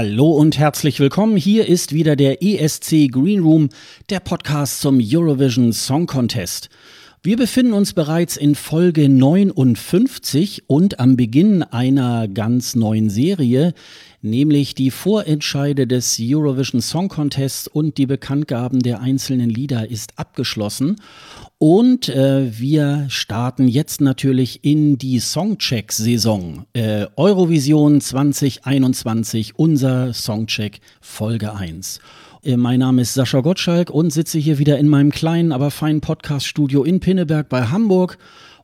Hallo und herzlich willkommen. Hier ist wieder der ESC Green Room, der Podcast zum Eurovision Song Contest. Wir befinden uns bereits in Folge 59 und am Beginn einer ganz neuen Serie, nämlich die Vorentscheide des Eurovision Song Contests und die Bekanntgaben der einzelnen Lieder ist abgeschlossen. Und äh, wir starten jetzt natürlich in die Songcheck-Saison. Äh, Eurovision 2021, unser Songcheck Folge 1. Äh, mein Name ist Sascha Gottschalk und sitze hier wieder in meinem kleinen, aber feinen Podcast-Studio in Pinneberg bei Hamburg.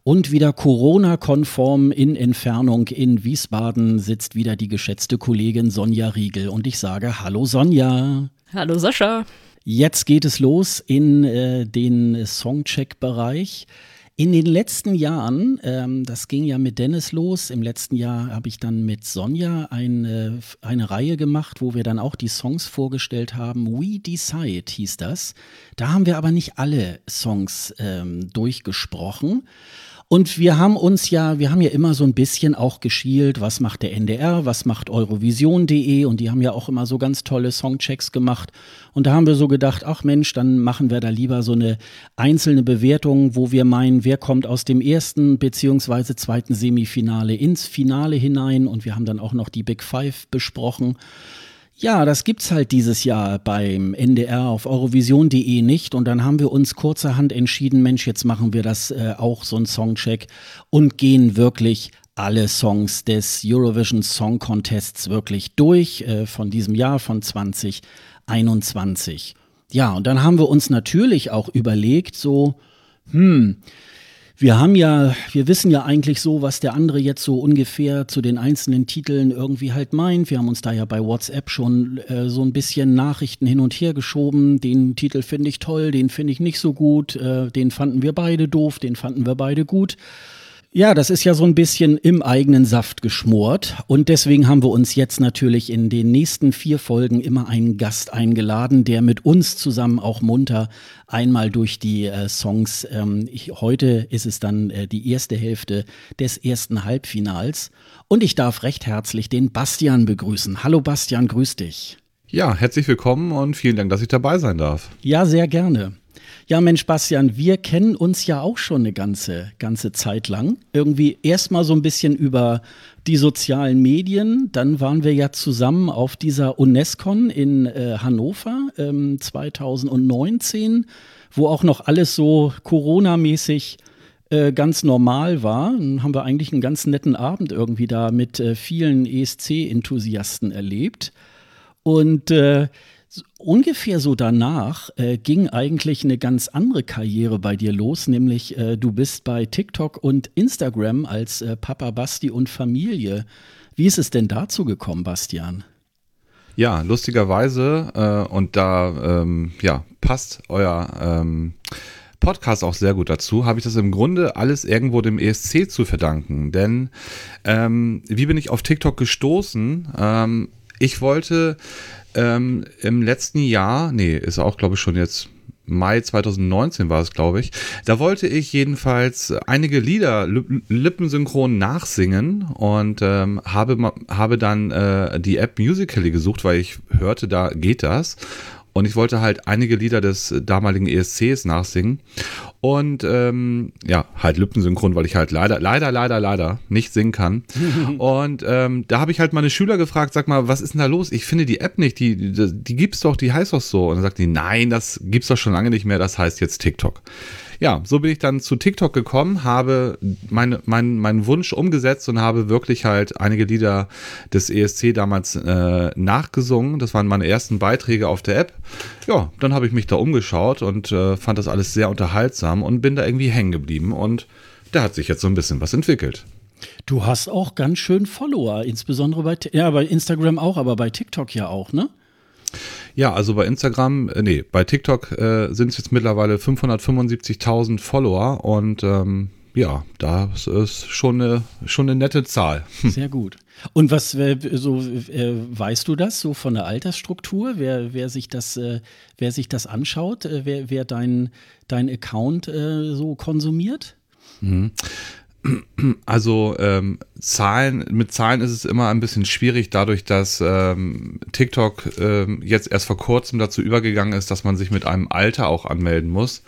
Und wieder Corona-konform in Entfernung in Wiesbaden sitzt wieder die geschätzte Kollegin Sonja Riegel. Und ich sage Hallo Sonja. Hallo Sascha. Jetzt geht es los in äh, den Songcheck-Bereich. In den letzten Jahren, ähm, das ging ja mit Dennis los, im letzten Jahr habe ich dann mit Sonja eine, eine Reihe gemacht, wo wir dann auch die Songs vorgestellt haben. We Decide hieß das. Da haben wir aber nicht alle Songs ähm, durchgesprochen. Und wir haben uns ja, wir haben ja immer so ein bisschen auch geschielt, was macht der NDR, was macht Eurovision.de und die haben ja auch immer so ganz tolle Songchecks gemacht. Und da haben wir so gedacht, ach Mensch, dann machen wir da lieber so eine einzelne Bewertung, wo wir meinen, wer kommt aus dem ersten beziehungsweise zweiten Semifinale ins Finale hinein. Und wir haben dann auch noch die Big Five besprochen. Ja, das gibt's halt dieses Jahr beim NDR auf Eurovision.de nicht. Und dann haben wir uns kurzerhand entschieden, Mensch, jetzt machen wir das äh, auch so ein Songcheck und gehen wirklich alle Songs des Eurovision Song Contests wirklich durch äh, von diesem Jahr von 2021. Ja, und dann haben wir uns natürlich auch überlegt, so, hm, wir haben ja, wir wissen ja eigentlich so, was der andere jetzt so ungefähr zu den einzelnen Titeln irgendwie halt meint. Wir haben uns da ja bei WhatsApp schon äh, so ein bisschen Nachrichten hin und her geschoben. Den Titel finde ich toll, den finde ich nicht so gut, äh, den fanden wir beide doof, den fanden wir beide gut. Ja, das ist ja so ein bisschen im eigenen Saft geschmort. Und deswegen haben wir uns jetzt natürlich in den nächsten vier Folgen immer einen Gast eingeladen, der mit uns zusammen auch munter einmal durch die äh, Songs. Ähm, ich, heute ist es dann äh, die erste Hälfte des ersten Halbfinals. Und ich darf recht herzlich den Bastian begrüßen. Hallo Bastian, grüß dich. Ja, herzlich willkommen und vielen Dank, dass ich dabei sein darf. Ja, sehr gerne. Ja, Mensch, Bastian, wir kennen uns ja auch schon eine ganze, ganze Zeit lang. Irgendwie erstmal so ein bisschen über die sozialen Medien. Dann waren wir ja zusammen auf dieser UNESCON in äh, Hannover ähm, 2019, wo auch noch alles so Corona-mäßig äh, ganz normal war. Dann haben wir eigentlich einen ganz netten Abend irgendwie da mit äh, vielen ESC-Enthusiasten erlebt. Und äh, ungefähr so danach äh, ging eigentlich eine ganz andere Karriere bei dir los, nämlich äh, du bist bei TikTok und Instagram als äh, Papa Basti und Familie. Wie ist es denn dazu gekommen, Bastian? Ja, lustigerweise, äh, und da ähm, ja, passt euer ähm, Podcast auch sehr gut dazu, habe ich das im Grunde alles irgendwo dem ESC zu verdanken. Denn ähm, wie bin ich auf TikTok gestoßen? Ähm, ich wollte ähm, im letzten Jahr, nee, ist auch, glaube ich, schon jetzt Mai 2019 war es, glaube ich. Da wollte ich jedenfalls einige Lieder lippensynchron nachsingen und ähm, habe, habe dann äh, die App Musical.ly gesucht, weil ich hörte, da geht das. Und ich wollte halt einige Lieder des damaligen ESCs nachsingen. Und ähm, ja, halt Lippensynchron, weil ich halt leider, leider, leider, leider nicht singen kann. und ähm, da habe ich halt meine Schüler gefragt, sag mal, was ist denn da los? Ich finde die App nicht, die, die, die gibt's doch, die heißt doch so. Und dann sagt die, nein, das gibt's doch schon lange nicht mehr, das heißt jetzt TikTok ja, so bin ich dann zu TikTok gekommen, habe meine, mein, meinen Wunsch umgesetzt und habe wirklich halt einige Lieder des ESC damals äh, nachgesungen. Das waren meine ersten Beiträge auf der App. Ja, dann habe ich mich da umgeschaut und äh, fand das alles sehr unterhaltsam und bin da irgendwie hängen geblieben und da hat sich jetzt so ein bisschen was entwickelt. Du hast auch ganz schön Follower, insbesondere bei, ja, bei Instagram auch, aber bei TikTok ja auch, ne? Ja, also bei Instagram, äh, nee, bei TikTok äh, sind es jetzt mittlerweile 575.000 Follower und ähm, ja, das ist schon eine, schon eine nette Zahl. Sehr gut. Und was äh, so äh, weißt du das so von der Altersstruktur, wer, wer sich das, wer sich das anschaut, wer, wer dein, dein Account so konsumiert? Mhm. Also ähm, Zahlen, mit Zahlen ist es immer ein bisschen schwierig, dadurch, dass ähm, TikTok ähm, jetzt erst vor kurzem dazu übergegangen ist, dass man sich mit einem Alter auch anmelden muss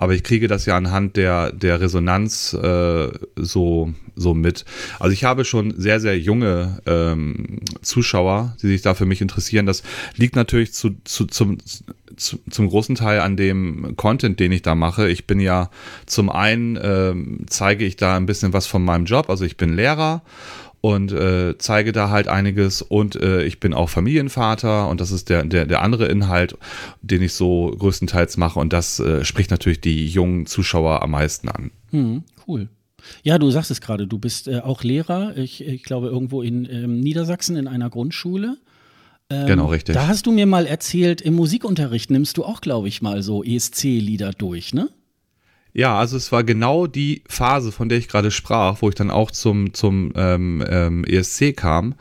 aber ich kriege das ja anhand der, der Resonanz äh, so, so mit. Also ich habe schon sehr, sehr junge ähm, Zuschauer, die sich da für mich interessieren. Das liegt natürlich zu, zu, zum, zu, zum großen Teil an dem Content, den ich da mache. Ich bin ja zum einen ähm, zeige ich da ein bisschen was von meinem Job, also ich bin Lehrer und äh, zeige da halt einiges und äh, ich bin auch Familienvater und das ist der, der, der andere Inhalt, den ich so größtenteils mache und das äh, spricht natürlich die jungen Zuschauer am meisten an. Hm, cool. Ja, du sagst es gerade, du bist äh, auch Lehrer, ich, ich glaube irgendwo in ähm, Niedersachsen in einer Grundschule. Ähm, genau, richtig. Da hast du mir mal erzählt, im Musikunterricht nimmst du auch, glaube ich, mal so ESC-Lieder durch, ne? Ja, also es war genau die Phase, von der ich gerade sprach, wo ich dann auch zum, zum ähm, ähm, ESC kam.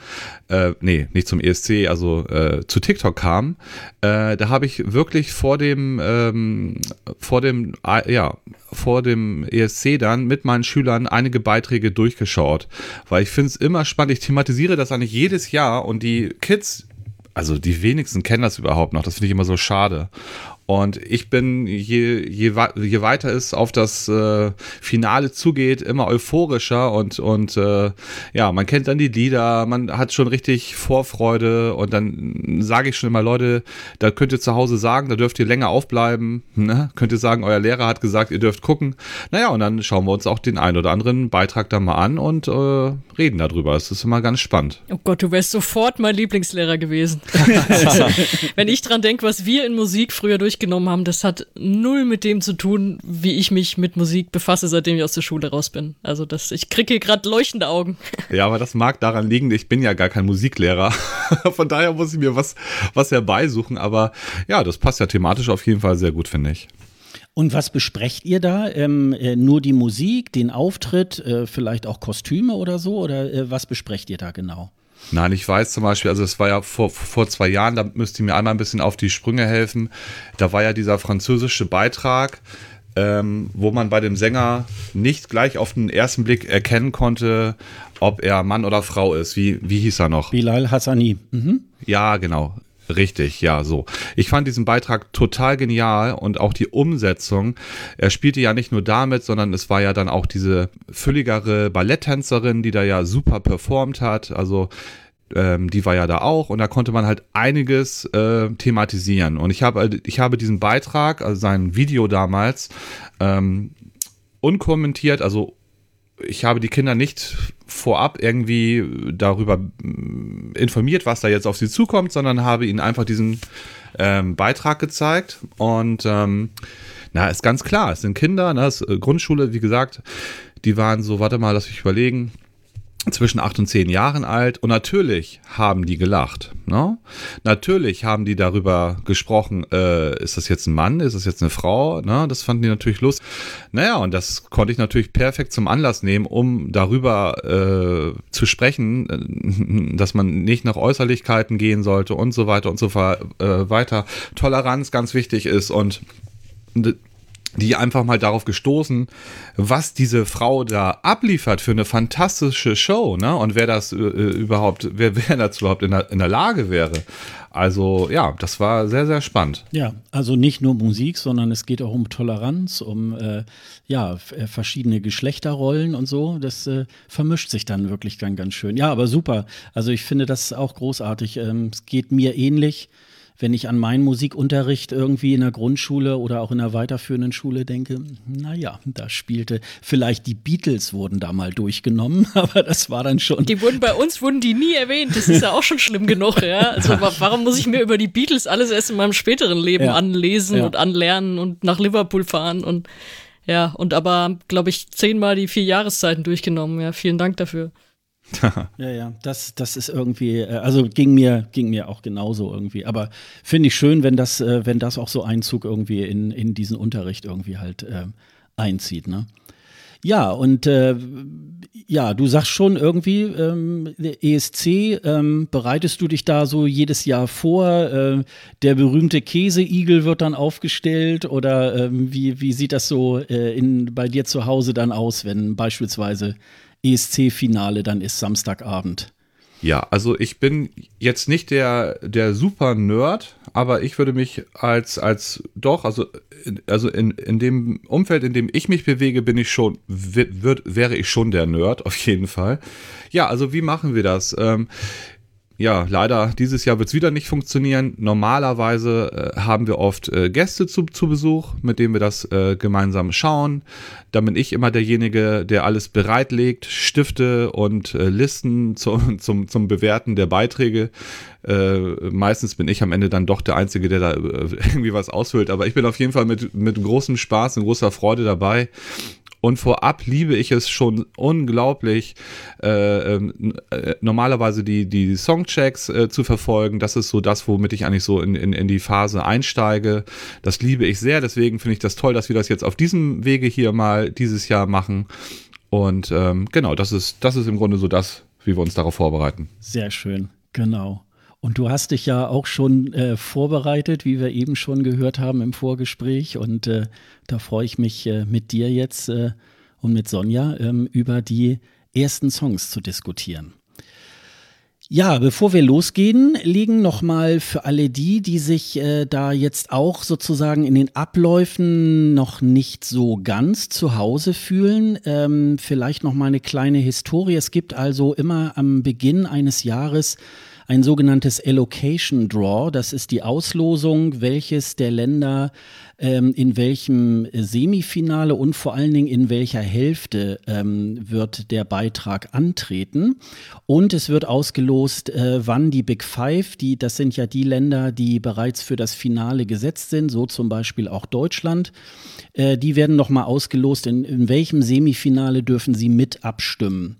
Äh, nee, nicht zum ESC, also äh, zu TikTok kam. Äh, da habe ich wirklich vor dem, ähm, vor dem, äh, ja, vor dem ESC dann mit meinen Schülern einige Beiträge durchgeschaut. Weil ich finde es immer spannend. Ich thematisiere das eigentlich jedes Jahr und die Kids, also die wenigsten kennen das überhaupt noch. Das finde ich immer so schade. Und ich bin, je, je, je weiter es auf das äh, Finale zugeht, immer euphorischer und, und äh, ja, man kennt dann die Lieder, man hat schon richtig Vorfreude und dann sage ich schon immer, Leute, da könnt ihr zu Hause sagen, da dürft ihr länger aufbleiben, ne? könnt ihr sagen, euer Lehrer hat gesagt, ihr dürft gucken. Naja, und dann schauen wir uns auch den einen oder anderen Beitrag da mal an und äh, reden darüber. Es ist immer ganz spannend. Oh Gott, du wärst sofort mein Lieblingslehrer gewesen. Wenn ich dran denke, was wir in Musik früher durch genommen haben, das hat null mit dem zu tun, wie ich mich mit Musik befasse, seitdem ich aus der Schule raus bin. Also das, ich kriege hier gerade leuchtende Augen. Ja, aber das mag daran liegen, ich bin ja gar kein Musiklehrer. Von daher muss ich mir was, was herbeisuchen. Aber ja, das passt ja thematisch auf jeden Fall sehr gut, finde ich. Und was besprecht ihr da? Ähm, äh, nur die Musik, den Auftritt, äh, vielleicht auch Kostüme oder so? Oder äh, was besprecht ihr da genau? Nein, ich weiß zum Beispiel, also es war ja vor, vor zwei Jahren, da müsst ihr mir einmal ein bisschen auf die Sprünge helfen. Da war ja dieser französische Beitrag, ähm, wo man bei dem Sänger nicht gleich auf den ersten Blick erkennen konnte, ob er Mann oder Frau ist. Wie, wie hieß er noch? Bilal Hassani. Mhm. Ja, genau. Richtig, ja, so. Ich fand diesen Beitrag total genial und auch die Umsetzung. Er spielte ja nicht nur damit, sondern es war ja dann auch diese fülligere Balletttänzerin, die da ja super performt hat. Also ähm, die war ja da auch und da konnte man halt einiges äh, thematisieren. Und ich habe, ich habe diesen Beitrag, also sein Video damals, ähm, unkommentiert, also ich habe die Kinder nicht vorab irgendwie darüber informiert, was da jetzt auf sie zukommt, sondern habe ihnen einfach diesen ähm, Beitrag gezeigt. Und ähm, na, ist ganz klar, es sind Kinder, ne, das, äh, Grundschule, wie gesagt, die waren so, warte mal, lass mich überlegen, zwischen acht und zehn Jahren alt und natürlich haben die gelacht. Ne? Natürlich haben die darüber gesprochen, äh, ist das jetzt ein Mann, ist das jetzt eine Frau? Ne? Das fanden die natürlich lustig. Naja, und das konnte ich natürlich perfekt zum Anlass nehmen, um darüber äh, zu sprechen, äh, dass man nicht nach Äußerlichkeiten gehen sollte und so weiter und so äh, weiter. Toleranz ganz wichtig ist und die einfach mal darauf gestoßen, was diese Frau da abliefert für eine fantastische Show, ne? Und wer das äh, überhaupt, wer, wer dazu überhaupt in der, in der Lage wäre. Also ja, das war sehr, sehr spannend. Ja, also nicht nur Musik, sondern es geht auch um Toleranz, um äh, ja, äh, verschiedene Geschlechterrollen und so. Das äh, vermischt sich dann wirklich ganz, ganz schön. Ja, aber super. Also ich finde das auch großartig. Ähm, es geht mir ähnlich wenn ich an meinen Musikunterricht irgendwie in der Grundschule oder auch in der weiterführenden Schule denke, naja, da spielte vielleicht die Beatles wurden da mal durchgenommen, aber das war dann schon. Die wurden bei uns wurden die nie erwähnt. Das ist ja auch schon schlimm genug, ja. Also warum muss ich mir über die Beatles alles erst in meinem späteren Leben ja. anlesen ja. und anlernen und nach Liverpool fahren und Ja, und aber, glaube ich, zehnmal die vier Jahreszeiten durchgenommen. Ja, vielen Dank dafür. ja, ja, das, das ist irgendwie, äh, also ging mir, ging mir auch genauso irgendwie. Aber finde ich schön, wenn das, äh, wenn das auch so Einzug irgendwie in, in diesen Unterricht irgendwie halt äh, einzieht, ne? Ja, und äh, ja, du sagst schon irgendwie, ähm, ESC, ähm, bereitest du dich da so jedes Jahr vor? Äh, der berühmte Käseigel wird dann aufgestellt oder ähm, wie, wie sieht das so äh, in, bei dir zu Hause dann aus, wenn beispielsweise ESC-Finale dann ist Samstagabend? Ja, also ich bin jetzt nicht der, der super Nerd, aber ich würde mich als, als doch, also, also in, in dem Umfeld, in dem ich mich bewege, bin ich schon, wird, wäre ich schon der Nerd, auf jeden Fall. Ja, also wie machen wir das? Ähm, ja, leider dieses Jahr wird es wieder nicht funktionieren. Normalerweise äh, haben wir oft äh, Gäste zu, zu Besuch, mit denen wir das äh, gemeinsam schauen. Da bin ich immer derjenige, der alles bereitlegt, Stifte und äh, Listen zu, zum, zum Bewerten der Beiträge. Äh, meistens bin ich am Ende dann doch der Einzige, der da äh, irgendwie was ausfüllt. Aber ich bin auf jeden Fall mit, mit großem Spaß und großer Freude dabei. Und vorab liebe ich es schon unglaublich, äh, ähm, äh, normalerweise die, die Songchecks äh, zu verfolgen. Das ist so das, womit ich eigentlich so in, in, in die Phase einsteige. Das liebe ich sehr. Deswegen finde ich das toll, dass wir das jetzt auf diesem Wege hier mal dieses Jahr machen. Und ähm, genau, das ist, das ist im Grunde so das, wie wir uns darauf vorbereiten. Sehr schön, genau. Und du hast dich ja auch schon äh, vorbereitet, wie wir eben schon gehört haben im Vorgespräch. Und äh, da freue ich mich äh, mit dir jetzt äh, und mit Sonja ähm, über die ersten Songs zu diskutieren. Ja, bevor wir losgehen, liegen nochmal für alle die, die sich äh, da jetzt auch sozusagen in den Abläufen noch nicht so ganz zu Hause fühlen, ähm, vielleicht nochmal eine kleine Historie. Es gibt also immer am Beginn eines Jahres ein sogenanntes Allocation Draw. Das ist die Auslosung, welches der Länder ähm, in welchem Semifinale und vor allen Dingen in welcher Hälfte ähm, wird der Beitrag antreten. Und es wird ausgelost, äh, wann die Big Five, die, das sind ja die Länder, die bereits für das Finale gesetzt sind, so zum Beispiel auch Deutschland, äh, die werden nochmal ausgelost, in, in welchem Semifinale dürfen sie mit abstimmen.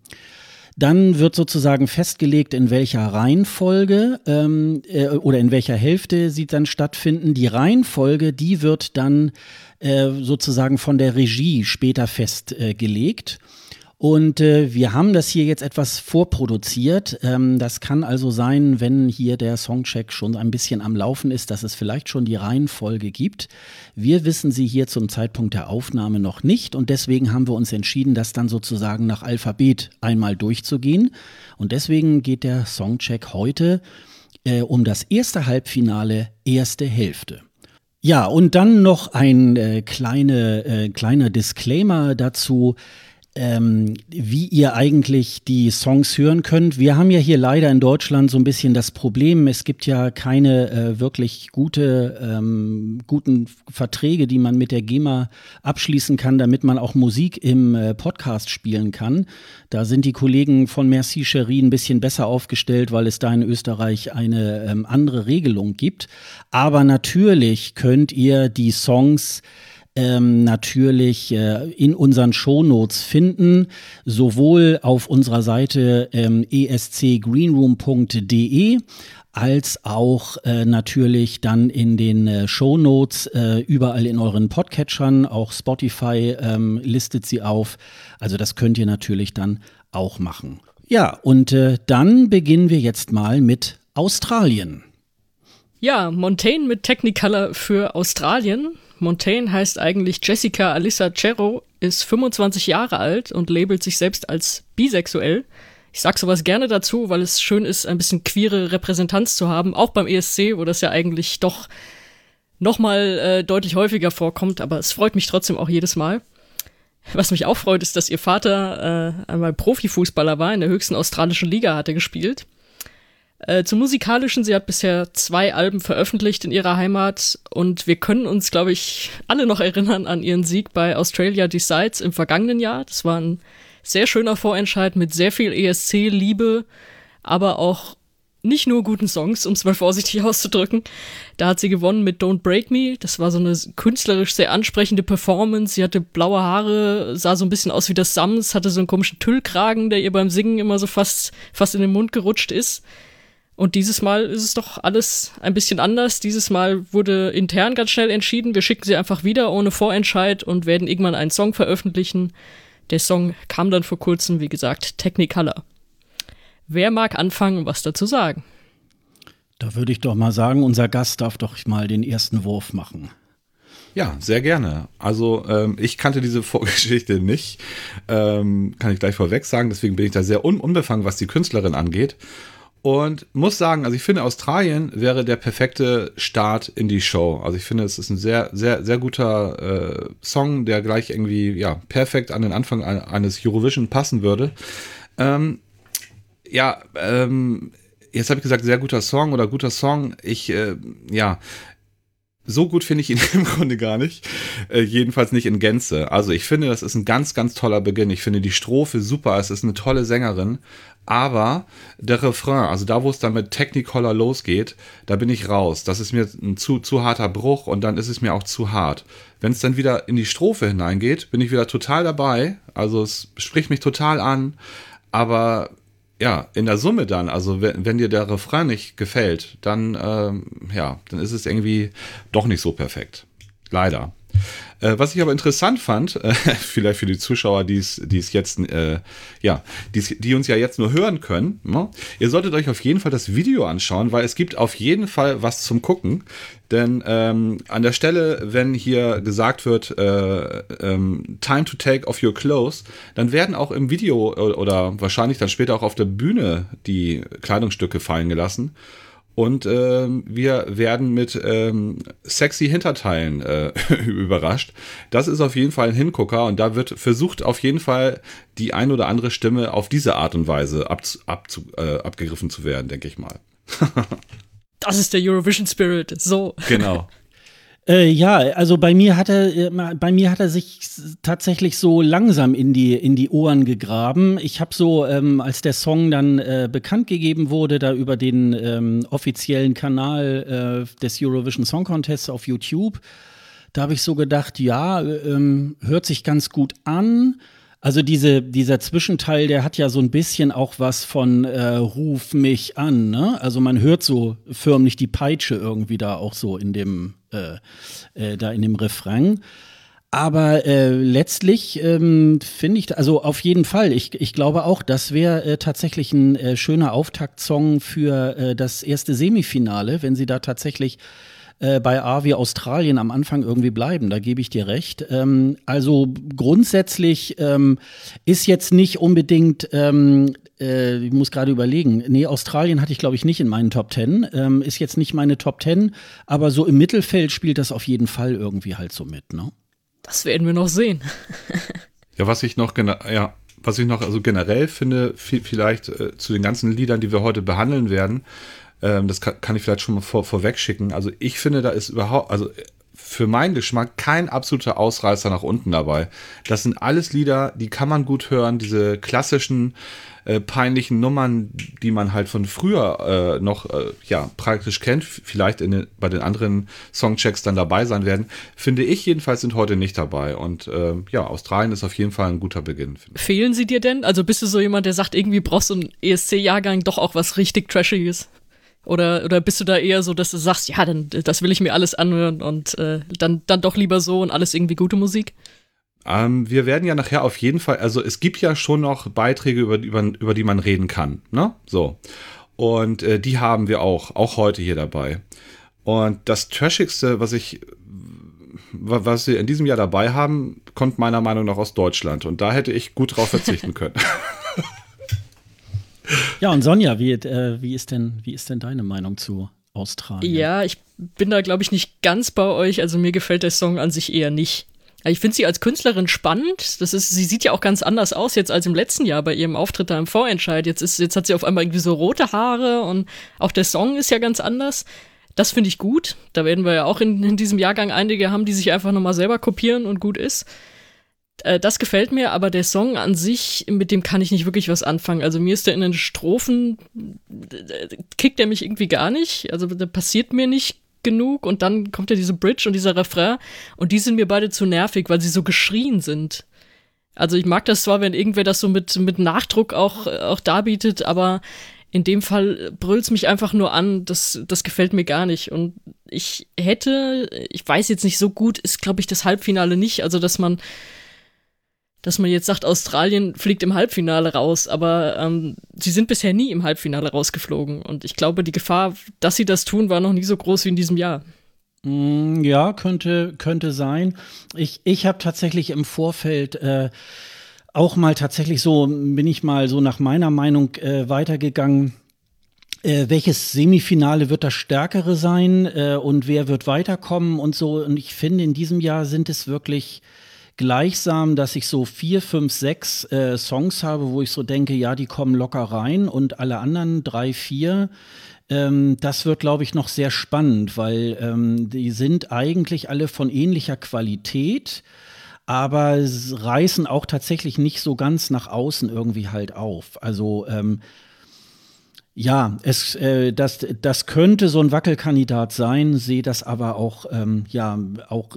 Dann wird sozusagen festgelegt, in welcher Reihenfolge ähm, äh, oder in welcher Hälfte sie dann stattfinden. Die Reihenfolge, die wird dann äh, sozusagen von der Regie später festgelegt. Äh, und äh, wir haben das hier jetzt etwas vorproduziert. Ähm, das kann also sein, wenn hier der Songcheck schon ein bisschen am Laufen ist, dass es vielleicht schon die Reihenfolge gibt. Wir wissen sie hier zum Zeitpunkt der Aufnahme noch nicht und deswegen haben wir uns entschieden, das dann sozusagen nach Alphabet einmal durchzugehen. Und deswegen geht der Songcheck heute äh, um das erste Halbfinale, erste Hälfte. Ja, und dann noch ein äh, kleine, äh, kleiner Disclaimer dazu ähm, wie ihr eigentlich die Songs hören könnt. Wir haben ja hier leider in Deutschland so ein bisschen das Problem, es gibt ja keine äh, wirklich gute, ähm, guten Verträge, die man mit der GEMA abschließen kann, damit man auch Musik im äh, Podcast spielen kann. Da sind die Kollegen von Merci Cherie ein bisschen besser aufgestellt, weil es da in Österreich eine ähm, andere Regelung gibt. Aber natürlich könnt ihr die Songs ähm, natürlich äh, in unseren Shownotes finden, sowohl auf unserer Seite ähm, escgreenroom.de als auch äh, natürlich dann in den äh, Show Notes äh, überall in euren Podcatchern, auch Spotify ähm, listet sie auf. Also das könnt ihr natürlich dann auch machen. Ja, und äh, dann beginnen wir jetzt mal mit Australien. Ja, Montaigne mit Technicolor für Australien. Montaigne heißt eigentlich Jessica Alissa Cerro, ist 25 Jahre alt und labelt sich selbst als bisexuell. Ich sag sowas gerne dazu, weil es schön ist, ein bisschen queere Repräsentanz zu haben, auch beim ESC, wo das ja eigentlich doch nochmal äh, deutlich häufiger vorkommt, aber es freut mich trotzdem auch jedes Mal. Was mich auch freut, ist, dass ihr Vater äh, einmal Profifußballer war, in der höchsten australischen Liga hat er gespielt. Äh, zum musikalischen, sie hat bisher zwei Alben veröffentlicht in ihrer Heimat und wir können uns, glaube ich, alle noch erinnern an ihren Sieg bei Australia Decides im vergangenen Jahr. Das war ein sehr schöner Vorentscheid mit sehr viel ESC-Liebe, aber auch nicht nur guten Songs, um es mal vorsichtig auszudrücken. Da hat sie gewonnen mit Don't Break Me. Das war so eine künstlerisch sehr ansprechende Performance. Sie hatte blaue Haare, sah so ein bisschen aus wie das Sams, hatte so einen komischen Tüllkragen, der ihr beim Singen immer so fast, fast in den Mund gerutscht ist. Und dieses Mal ist es doch alles ein bisschen anders. Dieses Mal wurde intern ganz schnell entschieden, wir schicken sie einfach wieder ohne Vorentscheid und werden irgendwann einen Song veröffentlichen. Der Song kam dann vor kurzem, wie gesagt, Technicolor. Wer mag anfangen, was dazu sagen? Da würde ich doch mal sagen, unser Gast darf doch mal den ersten Wurf machen. Ja, sehr gerne. Also ähm, ich kannte diese Vorgeschichte nicht, ähm, kann ich gleich vorweg sagen. Deswegen bin ich da sehr un unbefangen, was die Künstlerin angeht. Und muss sagen, also ich finde, Australien wäre der perfekte Start in die Show. Also ich finde, es ist ein sehr, sehr, sehr guter äh, Song, der gleich irgendwie, ja, perfekt an den Anfang eines Eurovision passen würde. Ähm, ja, ähm, jetzt habe ich gesagt, sehr guter Song oder guter Song. Ich, äh, ja, so gut finde ich ihn im Grunde gar nicht. Äh, jedenfalls nicht in Gänze. Also ich finde, das ist ein ganz, ganz toller Beginn. Ich finde die Strophe super. Es ist eine tolle Sängerin. Aber der Refrain, also da, wo es dann mit Technicolor losgeht, da bin ich raus. Das ist mir ein zu, zu harter Bruch und dann ist es mir auch zu hart. Wenn es dann wieder in die Strophe hineingeht, bin ich wieder total dabei. Also es spricht mich total an. Aber ja, in der Summe dann, also wenn, wenn dir der Refrain nicht gefällt, dann, ähm, ja, dann ist es irgendwie doch nicht so perfekt. Leider. Äh, was ich aber interessant fand, äh, vielleicht für die Zuschauer, die es jetzt, äh, ja, die's, die uns ja jetzt nur hören können, ne? ihr solltet euch auf jeden Fall das Video anschauen, weil es gibt auf jeden Fall was zum Gucken. Denn ähm, an der Stelle, wenn hier gesagt wird, äh, ähm, Time to take off your clothes, dann werden auch im Video oder wahrscheinlich dann später auch auf der Bühne die Kleidungsstücke fallen gelassen und äh, wir werden mit ähm, sexy Hinterteilen äh, überrascht. Das ist auf jeden Fall ein Hingucker und da wird versucht auf jeden Fall die ein oder andere Stimme auf diese Art und Weise ab, ab, äh, abgegriffen zu werden, denke ich mal. das ist der Eurovision Spirit. So. Genau. Äh, ja, also bei mir hat er, äh, bei mir hat er sich tatsächlich so langsam in die in die Ohren gegraben. Ich habe so, ähm, als der Song dann äh, bekannt gegeben wurde, da über den ähm, offiziellen Kanal äh, des Eurovision Song Contests auf YouTube, da habe ich so gedacht, ja, ähm, hört sich ganz gut an. Also diese, dieser Zwischenteil, der hat ja so ein bisschen auch was von äh, Ruf mich an. Ne? Also man hört so förmlich die Peitsche irgendwie da auch so in dem, äh, äh, da in dem Refrain. Aber äh, letztlich ähm, finde ich, also auf jeden Fall, ich, ich glaube auch, das wäre äh, tatsächlich ein äh, schöner Auftaktsong für äh, das erste Semifinale, wenn sie da tatsächlich äh, bei A wie Australien am Anfang irgendwie bleiben. Da gebe ich dir recht. Ähm, also grundsätzlich ähm, ist jetzt nicht unbedingt ähm, äh, ich muss gerade überlegen. Nee, Australien hatte ich, glaube ich, nicht in meinen Top Ten. Ähm, ist jetzt nicht meine Top Ten, aber so im Mittelfeld spielt das auf jeden Fall irgendwie halt so mit, ne? Das werden wir noch sehen. ja, was ich noch genau, ja, was ich noch also generell finde, vielleicht äh, zu den ganzen Liedern, die wir heute behandeln werden, ähm, das kann, kann, ich vielleicht schon mal vor, vorweg schicken. Also ich finde, da ist überhaupt, also für meinen Geschmack kein absoluter Ausreißer nach unten dabei. Das sind alles Lieder, die kann man gut hören, diese klassischen äh, peinlichen Nummern, die man halt von früher äh, noch äh, ja praktisch kennt, vielleicht den, bei den anderen Songchecks dann dabei sein werden, finde ich jedenfalls sind heute nicht dabei. Und äh, ja, Australien ist auf jeden Fall ein guter Beginn. Fehlen sie dir denn? Also bist du so jemand, der sagt, irgendwie brauchst du einen ESC-Jahrgang doch auch was richtig Trashiges? Oder, oder bist du da eher so, dass du sagst, ja, dann das will ich mir alles anhören und äh, dann, dann doch lieber so und alles irgendwie gute Musik? Ähm, wir werden ja nachher auf jeden Fall, also es gibt ja schon noch Beiträge, über, über, über die man reden kann. Ne? So. Und äh, die haben wir auch, auch heute hier dabei. Und das Trashigste, was ich, was wir in diesem Jahr dabei haben, kommt meiner Meinung nach aus Deutschland. Und da hätte ich gut drauf verzichten können. Ja, und Sonja, wie, äh, wie, ist denn, wie ist denn deine Meinung zu Australien? Ja, ich bin da, glaube ich, nicht ganz bei euch. Also mir gefällt der Song an sich eher nicht. Ich finde sie als Künstlerin spannend. Das ist, sie sieht ja auch ganz anders aus jetzt als im letzten Jahr bei ihrem Auftritt da im Vorentscheid. Jetzt ist, jetzt hat sie auf einmal irgendwie so rote Haare und auch der Song ist ja ganz anders. Das finde ich gut. Da werden wir ja auch in, in diesem Jahrgang einige haben, die sich einfach nochmal selber kopieren und gut ist. Äh, das gefällt mir, aber der Song an sich, mit dem kann ich nicht wirklich was anfangen. Also mir ist der in den Strophen, kickt er mich irgendwie gar nicht. Also da passiert mir nicht genug und dann kommt ja diese Bridge und dieser Refrain und die sind mir beide zu nervig, weil sie so geschrien sind. Also ich mag das zwar, wenn irgendwer das so mit, mit Nachdruck auch, auch darbietet, aber in dem Fall brüllt's mich einfach nur an, das, das gefällt mir gar nicht. Und ich hätte, ich weiß jetzt nicht so gut, ist glaube ich das Halbfinale nicht, also dass man dass man jetzt sagt, Australien fliegt im Halbfinale raus, aber ähm, sie sind bisher nie im Halbfinale rausgeflogen. Und ich glaube, die Gefahr, dass sie das tun, war noch nie so groß wie in diesem Jahr. Mm, ja, könnte, könnte sein. Ich, ich habe tatsächlich im Vorfeld äh, auch mal tatsächlich so, bin ich mal so nach meiner Meinung äh, weitergegangen. Äh, welches Semifinale wird das stärkere sein äh, und wer wird weiterkommen und so. Und ich finde, in diesem Jahr sind es wirklich gleichsam, dass ich so vier, fünf, sechs äh, Songs habe, wo ich so denke, ja, die kommen locker rein und alle anderen drei, vier, ähm, das wird, glaube ich, noch sehr spannend, weil ähm, die sind eigentlich alle von ähnlicher Qualität aber reißen auch tatsächlich nicht so ganz nach außen irgendwie halt auf. Also ähm, ja, es, äh, das, das könnte so ein Wackelkandidat sein, sehe das aber auch, ähm, ja, auch,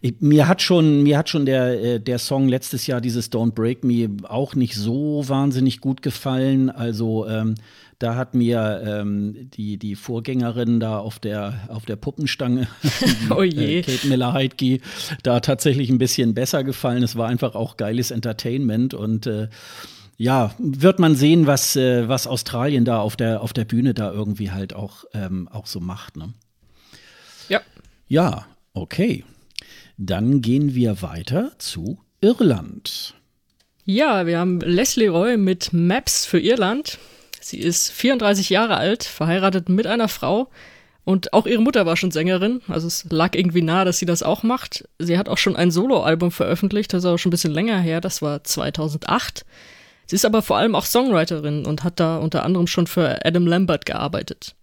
ich, mir hat schon, mir hat schon der, äh, der Song letztes Jahr, dieses Don't Break Me, auch nicht so wahnsinnig gut gefallen. Also, ähm, da hat mir ähm, die, die Vorgängerin da auf der, auf der Puppenstange, oh. Äh, Kate Miller-Heidke, da tatsächlich ein bisschen besser gefallen. Es war einfach auch geiles Entertainment und äh, ja, wird man sehen, was, äh, was Australien da auf der, auf der Bühne da irgendwie halt auch, ähm, auch so macht. Ne? Ja. Ja, okay. Dann gehen wir weiter zu Irland. Ja, wir haben Leslie Roy mit Maps für Irland. Sie ist 34 Jahre alt, verheiratet mit einer Frau und auch ihre Mutter war schon Sängerin. Also es lag irgendwie nahe, dass sie das auch macht. Sie hat auch schon ein Soloalbum veröffentlicht, das ist auch schon ein bisschen länger her, das war 2008. Sie ist aber vor allem auch Songwriterin und hat da unter anderem schon für Adam Lambert gearbeitet.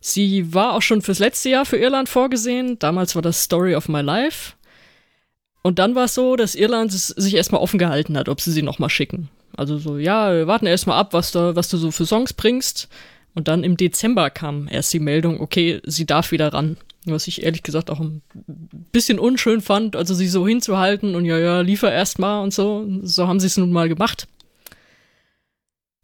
Sie war auch schon fürs letzte Jahr für Irland vorgesehen. Damals war das Story of My Life. Und dann war es so, dass Irland sich erstmal offen gehalten hat, ob sie sie nochmal schicken. Also so, ja, wir warten erstmal ab, was, da, was du so für Songs bringst. Und dann im Dezember kam erst die Meldung, okay, sie darf wieder ran. Was ich ehrlich gesagt auch ein bisschen unschön fand, also sie so hinzuhalten und ja, ja, liefer erstmal und so. So haben sie es nun mal gemacht.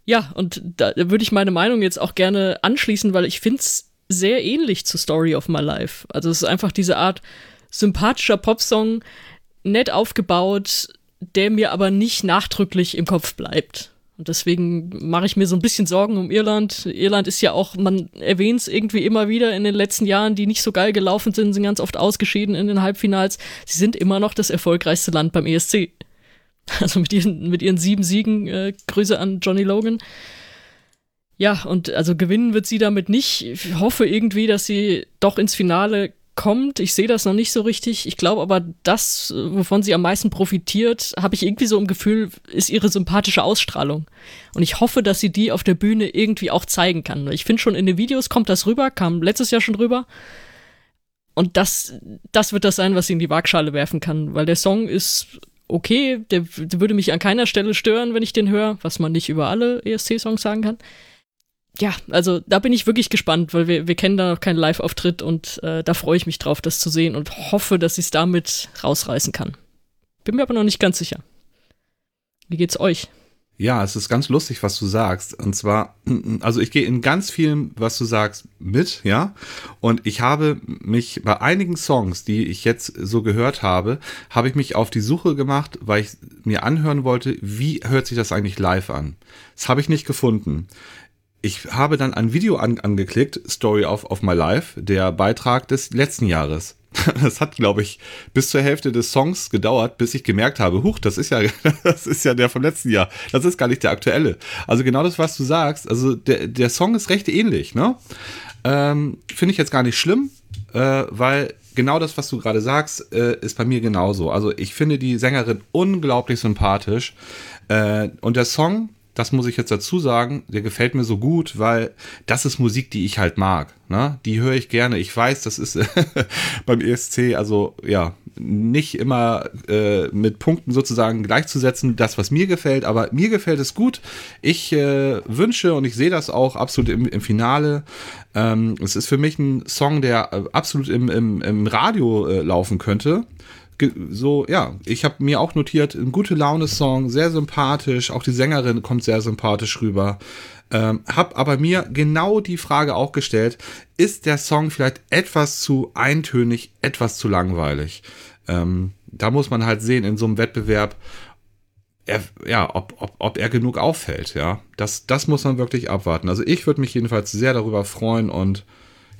Ja, und da würde ich meine Meinung jetzt auch gerne anschließen, weil ich finde es sehr ähnlich zu Story of My Life. Also es ist einfach diese Art sympathischer Popsong, nett aufgebaut, der mir aber nicht nachdrücklich im Kopf bleibt. Und deswegen mache ich mir so ein bisschen Sorgen um Irland. Irland ist ja auch, man erwähnt es irgendwie immer wieder in den letzten Jahren, die nicht so geil gelaufen sind, sind ganz oft ausgeschieden in den Halbfinals. Sie sind immer noch das erfolgreichste Land beim ESC. Also mit ihren, mit ihren sieben Siegen, äh, Grüße an Johnny Logan. Ja, und also gewinnen wird sie damit nicht. Ich hoffe irgendwie, dass sie doch ins Finale kommt. Ich sehe das noch nicht so richtig. Ich glaube aber, das, wovon sie am meisten profitiert, habe ich irgendwie so im Gefühl, ist ihre sympathische Ausstrahlung. Und ich hoffe, dass sie die auf der Bühne irgendwie auch zeigen kann. Ich finde schon in den Videos kommt das rüber, kam letztes Jahr schon rüber. Und das, das wird das sein, was sie in die Waagschale werfen kann, weil der Song ist okay, der, der würde mich an keiner Stelle stören, wenn ich den höre, was man nicht über alle ESC-Songs sagen kann. Ja, also da bin ich wirklich gespannt, weil wir, wir kennen da noch keinen Live-Auftritt und äh, da freue ich mich drauf, das zu sehen und hoffe, dass ich es damit rausreißen kann. Bin mir aber noch nicht ganz sicher. Wie geht's euch? Ja, es ist ganz lustig, was du sagst. Und zwar, also ich gehe in ganz vielen, was du sagst, mit, ja. Und ich habe mich bei einigen Songs, die ich jetzt so gehört habe, habe ich mich auf die Suche gemacht, weil ich mir anhören wollte, wie hört sich das eigentlich live an. Das habe ich nicht gefunden. Ich habe dann ein Video an, angeklickt, Story of, of My Life, der Beitrag des letzten Jahres. Das hat, glaube ich, bis zur Hälfte des Songs gedauert, bis ich gemerkt habe, huch, das ist ja, das ist ja der vom letzten Jahr. Das ist gar nicht der aktuelle. Also genau das, was du sagst. Also der, der Song ist recht ähnlich, ne? Ähm, Finde ich jetzt gar nicht schlimm, äh, weil genau das, was du gerade sagst, äh, ist bei mir genauso. Also ich finde die Sängerin unglaublich sympathisch. Äh, und der Song, das muss ich jetzt dazu sagen, der gefällt mir so gut, weil das ist Musik, die ich halt mag. Ne? Die höre ich gerne. Ich weiß, das ist beim ESC, also ja, nicht immer äh, mit Punkten sozusagen gleichzusetzen, das, was mir gefällt, aber mir gefällt es gut. Ich äh, wünsche und ich sehe das auch absolut im, im Finale. Ähm, es ist für mich ein Song, der äh, absolut im, im, im Radio äh, laufen könnte so, ja, ich habe mir auch notiert, ein gute Laune-Song, sehr sympathisch, auch die Sängerin kommt sehr sympathisch rüber. Ähm, hab aber mir genau die Frage auch gestellt, ist der Song vielleicht etwas zu eintönig, etwas zu langweilig? Ähm, da muss man halt sehen in so einem Wettbewerb, er, ja, ob, ob, ob er genug auffällt, ja. Das, das muss man wirklich abwarten. Also ich würde mich jedenfalls sehr darüber freuen und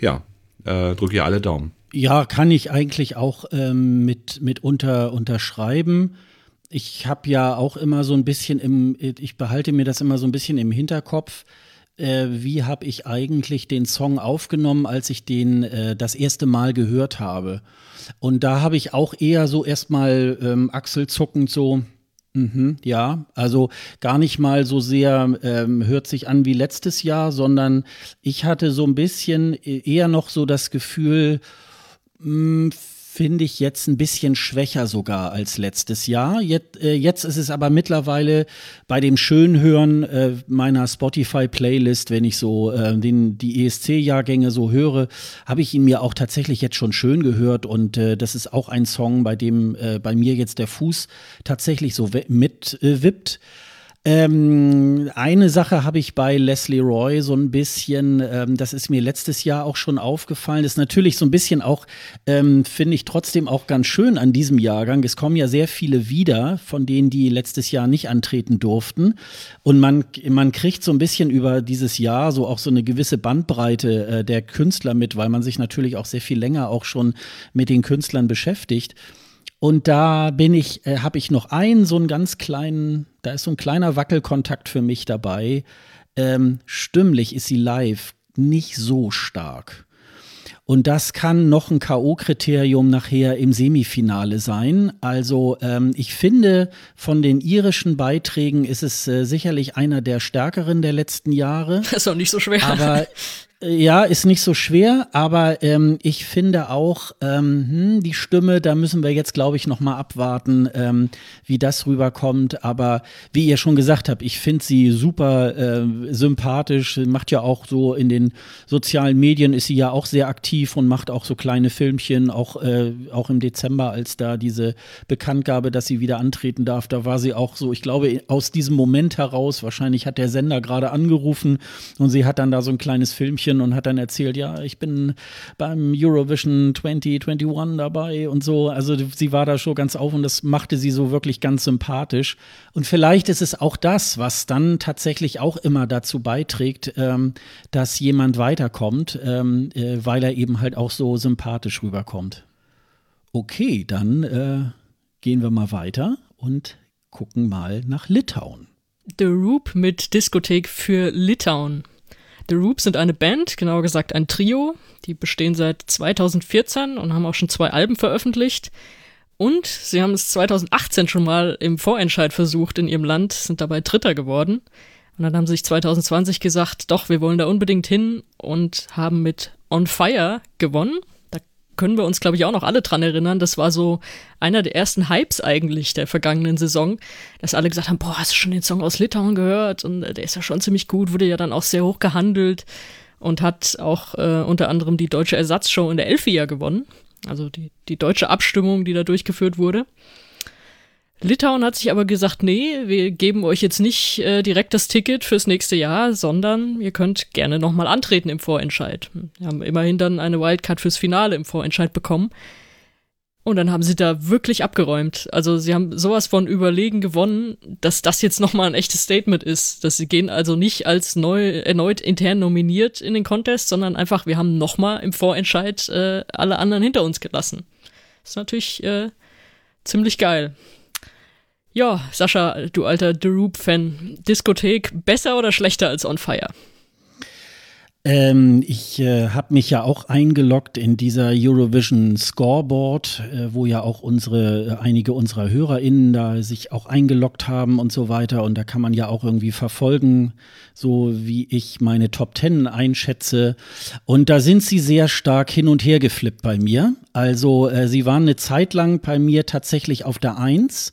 ja, äh, drücke ihr alle Daumen. Ja, kann ich eigentlich auch ähm, mit, mit unter, unterschreiben ich habe ja auch immer so ein bisschen im, ich behalte mir das immer so ein bisschen im Hinterkopf. Äh, wie habe ich eigentlich den Song aufgenommen, als ich den äh, das erste Mal gehört habe? Und da habe ich auch eher so erstmal ähm, achselzuckend so, Mhm, ja, also gar nicht mal so sehr ähm, hört sich an wie letztes Jahr, sondern ich hatte so ein bisschen äh, eher noch so das Gefühl, finde ich jetzt ein bisschen schwächer sogar als letztes Jahr. Jetzt, äh, jetzt ist es aber mittlerweile bei dem Schönhören äh, meiner Spotify-Playlist, wenn ich so äh, den, die ESC-Jahrgänge so höre, habe ich ihn mir auch tatsächlich jetzt schon schön gehört und äh, das ist auch ein Song, bei dem äh, bei mir jetzt der Fuß tatsächlich so mitwippt. Äh, ähm, eine Sache habe ich bei Leslie Roy so ein bisschen, ähm, das ist mir letztes Jahr auch schon aufgefallen, ist natürlich so ein bisschen auch, ähm, finde ich trotzdem auch ganz schön an diesem Jahrgang. Es kommen ja sehr viele wieder, von denen, die letztes Jahr nicht antreten durften. Und man, man kriegt so ein bisschen über dieses Jahr so auch so eine gewisse Bandbreite äh, der Künstler mit, weil man sich natürlich auch sehr viel länger auch schon mit den Künstlern beschäftigt. Und da bin ich, äh, habe ich noch einen, so einen ganz kleinen, da ist so ein kleiner Wackelkontakt für mich dabei. Ähm, stimmlich ist sie live nicht so stark. Und das kann noch ein K.O.-Kriterium nachher im Semifinale sein. Also ähm, ich finde, von den irischen Beiträgen ist es äh, sicherlich einer der stärkeren der letzten Jahre. Das ist auch nicht so schwer. Aber ja, ist nicht so schwer, aber ähm, ich finde auch, ähm, hm, die Stimme, da müssen wir jetzt, glaube ich, noch mal abwarten, ähm, wie das rüberkommt. Aber wie ihr schon gesagt habt, ich finde sie super äh, sympathisch, macht ja auch so in den sozialen Medien ist sie ja auch sehr aktiv und macht auch so kleine Filmchen, auch, äh, auch im Dezember, als da diese Bekanntgabe, dass sie wieder antreten darf, da war sie auch so, ich glaube, aus diesem Moment heraus, wahrscheinlich hat der Sender gerade angerufen und sie hat dann da so ein kleines Filmchen Mädchen und hat dann erzählt, ja, ich bin beim Eurovision 2021 dabei und so. Also sie war da schon ganz auf und das machte sie so wirklich ganz sympathisch. Und vielleicht ist es auch das, was dann tatsächlich auch immer dazu beiträgt, ähm, dass jemand weiterkommt, ähm, äh, weil er eben halt auch so sympathisch rüberkommt. Okay, dann äh, gehen wir mal weiter und gucken mal nach Litauen. The Roop mit Diskothek für Litauen. The Roop sind eine Band, genauer gesagt ein Trio. Die bestehen seit 2014 und haben auch schon zwei Alben veröffentlicht. Und sie haben es 2018 schon mal im Vorentscheid versucht in ihrem Land, sind dabei Dritter geworden. Und dann haben sie sich 2020 gesagt, doch, wir wollen da unbedingt hin und haben mit On Fire gewonnen können wir uns, glaube ich, auch noch alle dran erinnern. Das war so einer der ersten Hypes eigentlich der vergangenen Saison, dass alle gesagt haben, boah, hast du schon den Song aus Litauen gehört? Und äh, der ist ja schon ziemlich gut, wurde ja dann auch sehr hoch gehandelt und hat auch äh, unter anderem die deutsche Ersatzshow in der Elfia gewonnen. Also die, die deutsche Abstimmung, die da durchgeführt wurde. Litauen hat sich aber gesagt, nee, wir geben euch jetzt nicht äh, direkt das Ticket fürs nächste Jahr, sondern ihr könnt gerne nochmal antreten im Vorentscheid. Wir haben immerhin dann eine Wildcard fürs Finale im Vorentscheid bekommen. Und dann haben sie da wirklich abgeräumt. Also sie haben sowas von überlegen gewonnen, dass das jetzt nochmal ein echtes Statement ist. Dass sie gehen also nicht als neu, erneut intern nominiert in den Contest, sondern einfach, wir haben nochmal im Vorentscheid äh, alle anderen hinter uns gelassen. Ist natürlich äh, ziemlich geil. Ja, Sascha, du alter The Roop-Fan, Diskothek besser oder schlechter als On Fire? Ähm, ich äh, habe mich ja auch eingeloggt in dieser Eurovision Scoreboard, äh, wo ja auch unsere, äh, einige unserer HörerInnen da sich auch eingeloggt haben und so weiter. Und da kann man ja auch irgendwie verfolgen, so wie ich meine Top Ten einschätze. Und da sind sie sehr stark hin und her geflippt bei mir. Also äh, sie waren eine Zeit lang bei mir tatsächlich auf der Eins.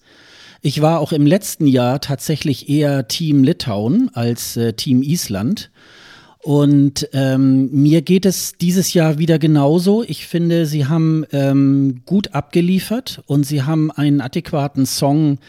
Ich war auch im letzten Jahr tatsächlich eher Team Litauen als äh, Team Island. Und ähm, mir geht es dieses Jahr wieder genauso. Ich finde, sie haben ähm, gut abgeliefert und sie haben einen adäquaten Song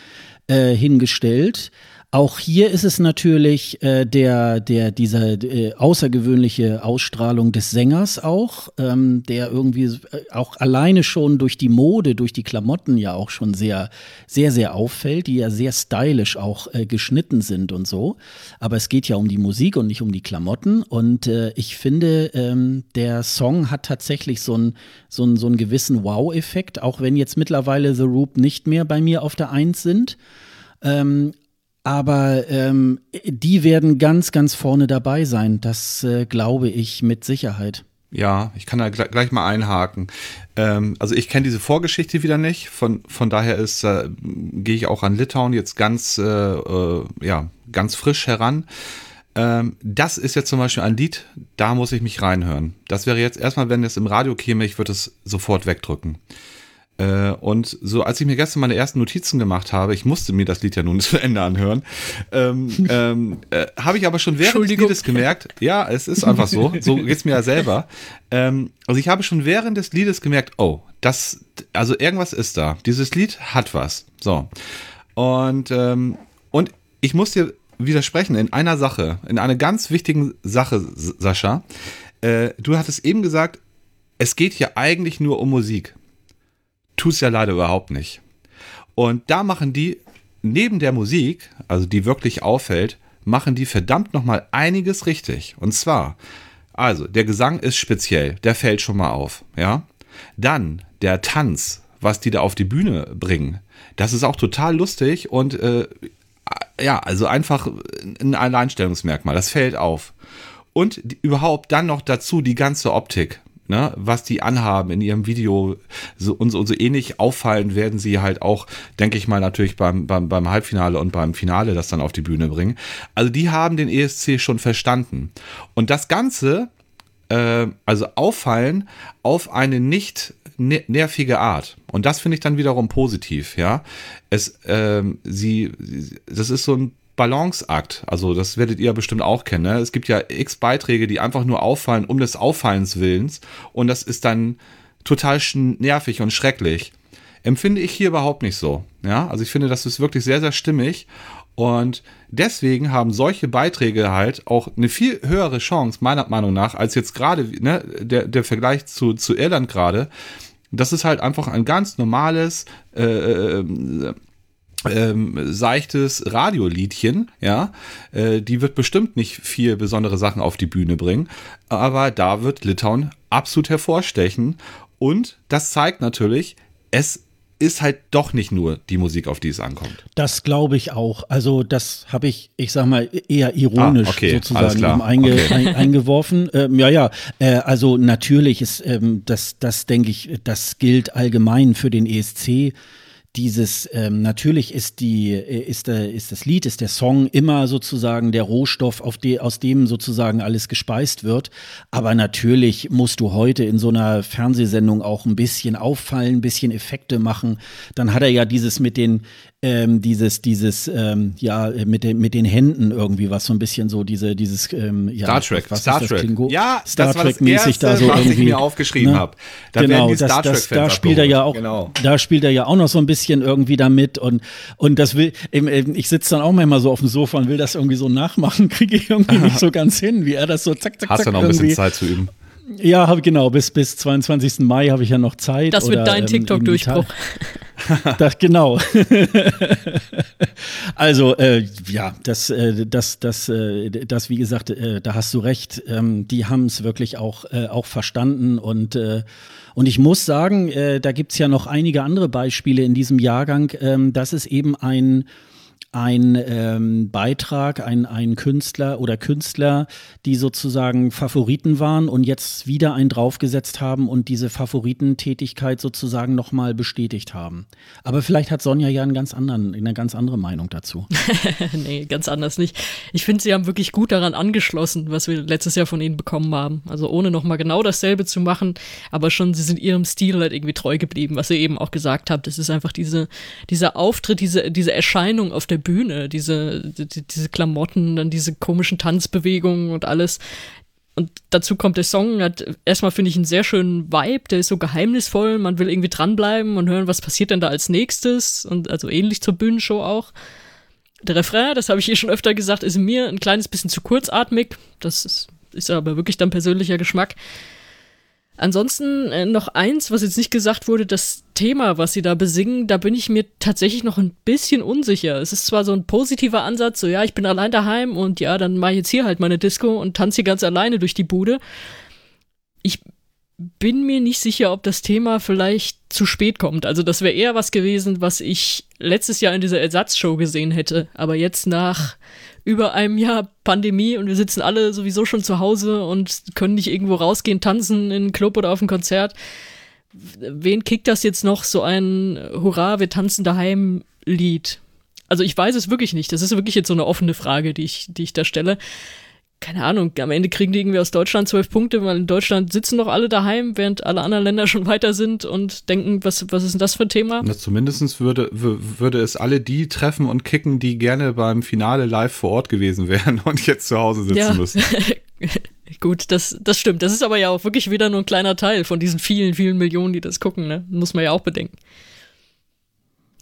äh, hingestellt. Auch hier ist es natürlich äh, der, der, dieser äh, außergewöhnliche Ausstrahlung des Sängers auch, ähm, der irgendwie äh, auch alleine schon durch die Mode, durch die Klamotten ja auch schon sehr, sehr, sehr auffällt, die ja sehr stylisch auch äh, geschnitten sind und so. Aber es geht ja um die Musik und nicht um die Klamotten. Und äh, ich finde, ähm, der Song hat tatsächlich so einen so einen, so einen gewissen Wow-Effekt, auch wenn jetzt mittlerweile The Roop nicht mehr bei mir auf der Eins sind. Ähm, aber ähm, die werden ganz, ganz vorne dabei sein. Das äh, glaube ich mit Sicherheit. Ja, ich kann da gleich mal einhaken. Ähm, also ich kenne diese Vorgeschichte wieder nicht. Von, von daher äh, gehe ich auch an Litauen jetzt ganz, äh, äh, ja, ganz frisch heran. Ähm, das ist jetzt zum Beispiel ein Lied, da muss ich mich reinhören. Das wäre jetzt erstmal, wenn es im Radio käme, ich würde es sofort wegdrücken. Äh, und so, als ich mir gestern meine ersten Notizen gemacht habe, ich musste mir das Lied ja nun zu Ende anhören, ähm, ähm, äh, habe ich aber schon während des Liedes gemerkt, ja, es ist einfach so, so geht's mir ja selber. Ähm, also ich habe schon während des Liedes gemerkt, oh, das, also irgendwas ist da. Dieses Lied hat was. So. Und, ähm, und ich muss dir widersprechen in einer Sache, in einer ganz wichtigen Sache, Sascha. Äh, du hattest eben gesagt, es geht hier eigentlich nur um Musik es ja leider überhaupt nicht. Und da machen die neben der Musik, also die wirklich auffällt, machen die verdammt nochmal einiges richtig. Und zwar, also der Gesang ist speziell, der fällt schon mal auf, ja. Dann der Tanz, was die da auf die Bühne bringen, das ist auch total lustig und äh, ja, also einfach ein Alleinstellungsmerkmal, das fällt auf. Und die, überhaupt dann noch dazu die ganze Optik ne, was die anhaben in ihrem Video so, und, so, und so ähnlich auffallen werden sie halt auch, denke ich mal, natürlich beim, beim, beim Halbfinale und beim Finale das dann auf die Bühne bringen. Also die haben den ESC schon verstanden. Und das Ganze, äh, also auffallen auf eine nicht ne-, nervige Art. Und das finde ich dann wiederum positiv, ja. Es, ähm, sie, das ist so ein Balanceakt. Also das werdet ihr bestimmt auch kennen. Ne? Es gibt ja x Beiträge, die einfach nur auffallen um des Auffallens willens. Und das ist dann total nervig und schrecklich. Empfinde ich hier überhaupt nicht so. Ja, also ich finde, das ist wirklich sehr, sehr stimmig. Und deswegen haben solche Beiträge halt auch eine viel höhere Chance, meiner Meinung nach, als jetzt gerade ne, der, der Vergleich zu, zu Irland gerade. Das ist halt einfach ein ganz normales äh, äh ähm, seichtes Radioliedchen, ja, äh, die wird bestimmt nicht viel besondere Sachen auf die Bühne bringen, aber da wird Litauen absolut hervorstechen und das zeigt natürlich, es ist halt doch nicht nur die Musik, auf die es ankommt. Das glaube ich auch. Also das habe ich, ich sag mal, eher ironisch ah, okay, sozusagen einge, okay. ein, eingeworfen. Ähm, ja, ja, äh, also natürlich ist ähm, das, das denke ich, das gilt allgemein für den ESC dieses ähm, natürlich ist die äh, ist der ist das Lied ist der Song immer sozusagen der Rohstoff auf die, aus dem sozusagen alles gespeist wird. Aber natürlich musst du heute in so einer Fernsehsendung auch ein bisschen auffallen ein bisschen Effekte machen. Dann hat er ja dieses mit den ähm, dieses, dieses, ähm, ja, mit, den, mit den Händen irgendwie, was so ein bisschen so diese, dieses, ähm, ja, Star Trek, was Star Trek. Ja, Star Trek mäßig da so was irgendwie, ich mir aufgeschrieben ne? habe. Da genau, das, das, da spielt er ja auch, genau. da spielt er ja auch noch so ein bisschen irgendwie damit und, und das will, ich sitze dann auch manchmal so auf dem Sofa und will das irgendwie so nachmachen, kriege ich irgendwie nicht so ganz hin, wie er das so zack, zack, Hast zack. Hast du noch ein bisschen Zeit zu üben? Ja, hab, genau, bis, bis 22. Mai habe ich ja noch Zeit. Das wird dein ähm, TikTok-Durchbruch. das, genau. also, äh, ja, das, äh, das, das, äh, das, wie gesagt, äh, da hast du recht. Ähm, die haben es wirklich auch, äh, auch verstanden und äh, und ich muss sagen, da gibt's ja noch einige andere Beispiele in diesem Jahrgang, ähm, dass es eben ein ein ähm, Beitrag, ein, ein Künstler oder Künstler, die sozusagen Favoriten waren und jetzt wieder einen draufgesetzt haben und diese Favoritentätigkeit sozusagen nochmal bestätigt haben. Aber vielleicht hat Sonja ja einen ganz anderen, eine ganz andere Meinung dazu. nee, ganz anders nicht. Ich finde, sie haben wirklich gut daran angeschlossen, was wir letztes Jahr von ihnen bekommen haben. Also ohne nochmal genau dasselbe zu machen, aber schon, sie sind ihrem Stil halt irgendwie treu geblieben, was ihr eben auch gesagt habt. Es ist einfach diese, dieser Auftritt, diese, diese Erscheinung auf der Bühne, diese, die, diese Klamotten, dann diese komischen Tanzbewegungen und alles. Und dazu kommt der Song, hat erstmal finde ich einen sehr schönen Vibe, der ist so geheimnisvoll, man will irgendwie dranbleiben und hören, was passiert denn da als nächstes und also ähnlich zur Bühnenshow auch. Der Refrain, das habe ich hier schon öfter gesagt, ist mir ein kleines bisschen zu kurzatmig. Das ist, ist aber wirklich dann persönlicher Geschmack. Ansonsten äh, noch eins, was jetzt nicht gesagt wurde, das Thema, was sie da besingen, da bin ich mir tatsächlich noch ein bisschen unsicher. Es ist zwar so ein positiver Ansatz, so ja, ich bin allein daheim und ja, dann mache ich jetzt hier halt meine Disco und tanze hier ganz alleine durch die Bude. Ich bin mir nicht sicher, ob das Thema vielleicht zu spät kommt. Also das wäre eher was gewesen, was ich letztes Jahr in dieser Ersatzshow gesehen hätte. Aber jetzt nach über einem Jahr Pandemie und wir sitzen alle sowieso schon zu Hause und können nicht irgendwo rausgehen, tanzen in einen Club oder auf ein Konzert. Wen kickt das jetzt noch, so ein Hurra, wir tanzen daheim Lied? Also ich weiß es wirklich nicht. Das ist wirklich jetzt so eine offene Frage, die ich, die ich da stelle keine Ahnung, am Ende kriegen die irgendwie aus Deutschland zwölf Punkte, weil in Deutschland sitzen noch alle daheim, während alle anderen Länder schon weiter sind und denken, was, was ist denn das für ein Thema? Na, zumindest würde, würde es alle die treffen und kicken, die gerne beim Finale live vor Ort gewesen wären und jetzt zu Hause sitzen ja. müssen. Gut, das, das stimmt. Das ist aber ja auch wirklich wieder nur ein kleiner Teil von diesen vielen, vielen Millionen, die das gucken, ne? Muss man ja auch bedenken.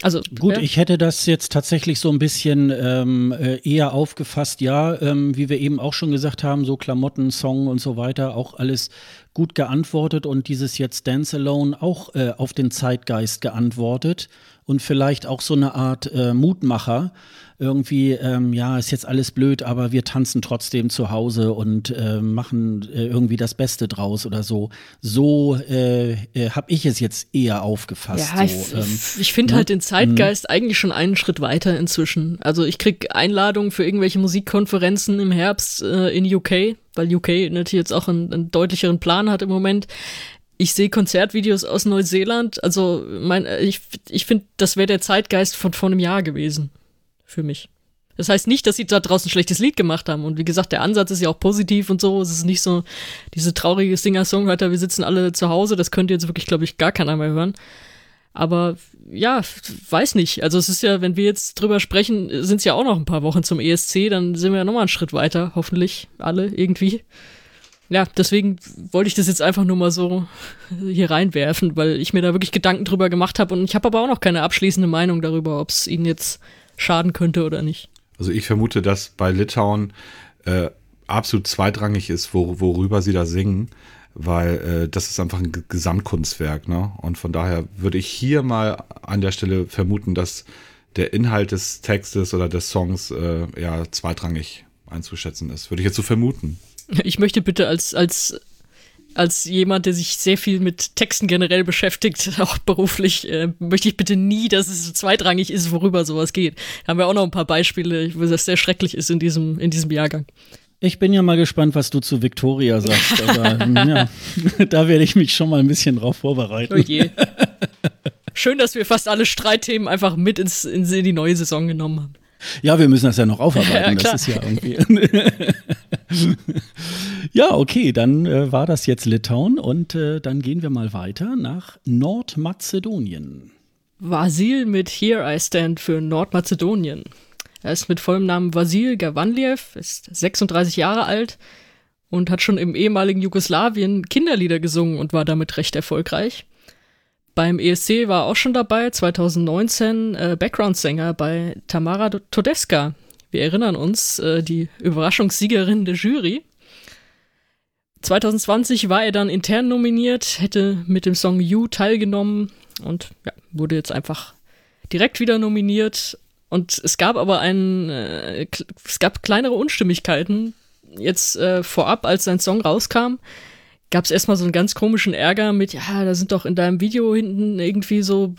Also gut, ja. ich hätte das jetzt tatsächlich so ein bisschen ähm, äh, eher aufgefasst, ja, ähm, wie wir eben auch schon gesagt haben, so Klamotten, Song und so weiter, auch alles gut geantwortet und dieses jetzt Dance Alone auch äh, auf den Zeitgeist geantwortet und vielleicht auch so eine Art äh, Mutmacher irgendwie, ähm, ja, ist jetzt alles blöd, aber wir tanzen trotzdem zu Hause und äh, machen äh, irgendwie das Beste draus oder so. So äh, äh, habe ich es jetzt eher aufgefasst. Ja, so, ich, ähm, ich finde ne? halt den Zeitgeist mhm. eigentlich schon einen Schritt weiter inzwischen. Also ich krieg Einladungen für irgendwelche Musikkonferenzen im Herbst äh, in UK, weil UK natürlich jetzt auch einen, einen deutlicheren Plan hat im Moment ich sehe Konzertvideos aus Neuseeland. Also mein, ich, ich finde, das wäre der Zeitgeist von vor einem Jahr gewesen für mich. Das heißt nicht, dass sie da draußen ein schlechtes Lied gemacht haben. Und wie gesagt, der Ansatz ist ja auch positiv und so. Es ist nicht so diese traurige Singer-Songwriter, wir sitzen alle zu Hause. Das könnte jetzt wirklich, glaube ich, gar keiner mehr hören. Aber ja, weiß nicht. Also es ist ja, wenn wir jetzt drüber sprechen, sind es ja auch noch ein paar Wochen zum ESC, dann sind wir ja nochmal einen Schritt weiter, hoffentlich alle irgendwie. Ja, deswegen wollte ich das jetzt einfach nur mal so hier reinwerfen, weil ich mir da wirklich Gedanken drüber gemacht habe und ich habe aber auch noch keine abschließende Meinung darüber, ob es ihnen jetzt schaden könnte oder nicht. Also ich vermute, dass bei Litauen äh, absolut zweitrangig ist, wo, worüber sie da singen, weil äh, das ist einfach ein Gesamtkunstwerk. Ne? Und von daher würde ich hier mal an der Stelle vermuten, dass der Inhalt des Textes oder des Songs äh, ja zweitrangig einzuschätzen ist. Würde ich jetzt so vermuten. Ich möchte bitte als, als als jemand, der sich sehr viel mit Texten generell beschäftigt, auch beruflich, äh, möchte ich bitte nie, dass es zweitrangig ist, worüber sowas geht. Da haben wir auch noch ein paar Beispiele, wo das sehr schrecklich ist in diesem, in diesem Jahrgang. Ich bin ja mal gespannt, was du zu Victoria sagst. Aber ja, da werde ich mich schon mal ein bisschen drauf vorbereiten. Oh je. Schön, dass wir fast alle Streitthemen einfach mit ins, in die neue Saison genommen haben. Ja, wir müssen das ja noch aufarbeiten. Ja, das ist ja irgendwie. ja, okay, dann äh, war das jetzt Litauen und äh, dann gehen wir mal weiter nach Nordmazedonien. Vasil mit Here I Stand für Nordmazedonien. Er ist mit vollem Namen Vasil Gavanliev, ist 36 Jahre alt und hat schon im ehemaligen Jugoslawien Kinderlieder gesungen und war damit recht erfolgreich. Beim ESC war er auch schon dabei, 2019 äh, Background-Sänger bei Tamara Todeska. Wir erinnern uns, äh, die Überraschungssiegerin der Jury. 2020 war er dann intern nominiert, hätte mit dem Song You teilgenommen und ja, wurde jetzt einfach direkt wieder nominiert. Und es gab aber ein, äh, es gab kleinere Unstimmigkeiten jetzt äh, vorab, als sein Song rauskam gab es erstmal so einen ganz komischen Ärger mit, ja, da sind doch in deinem Video hinten irgendwie so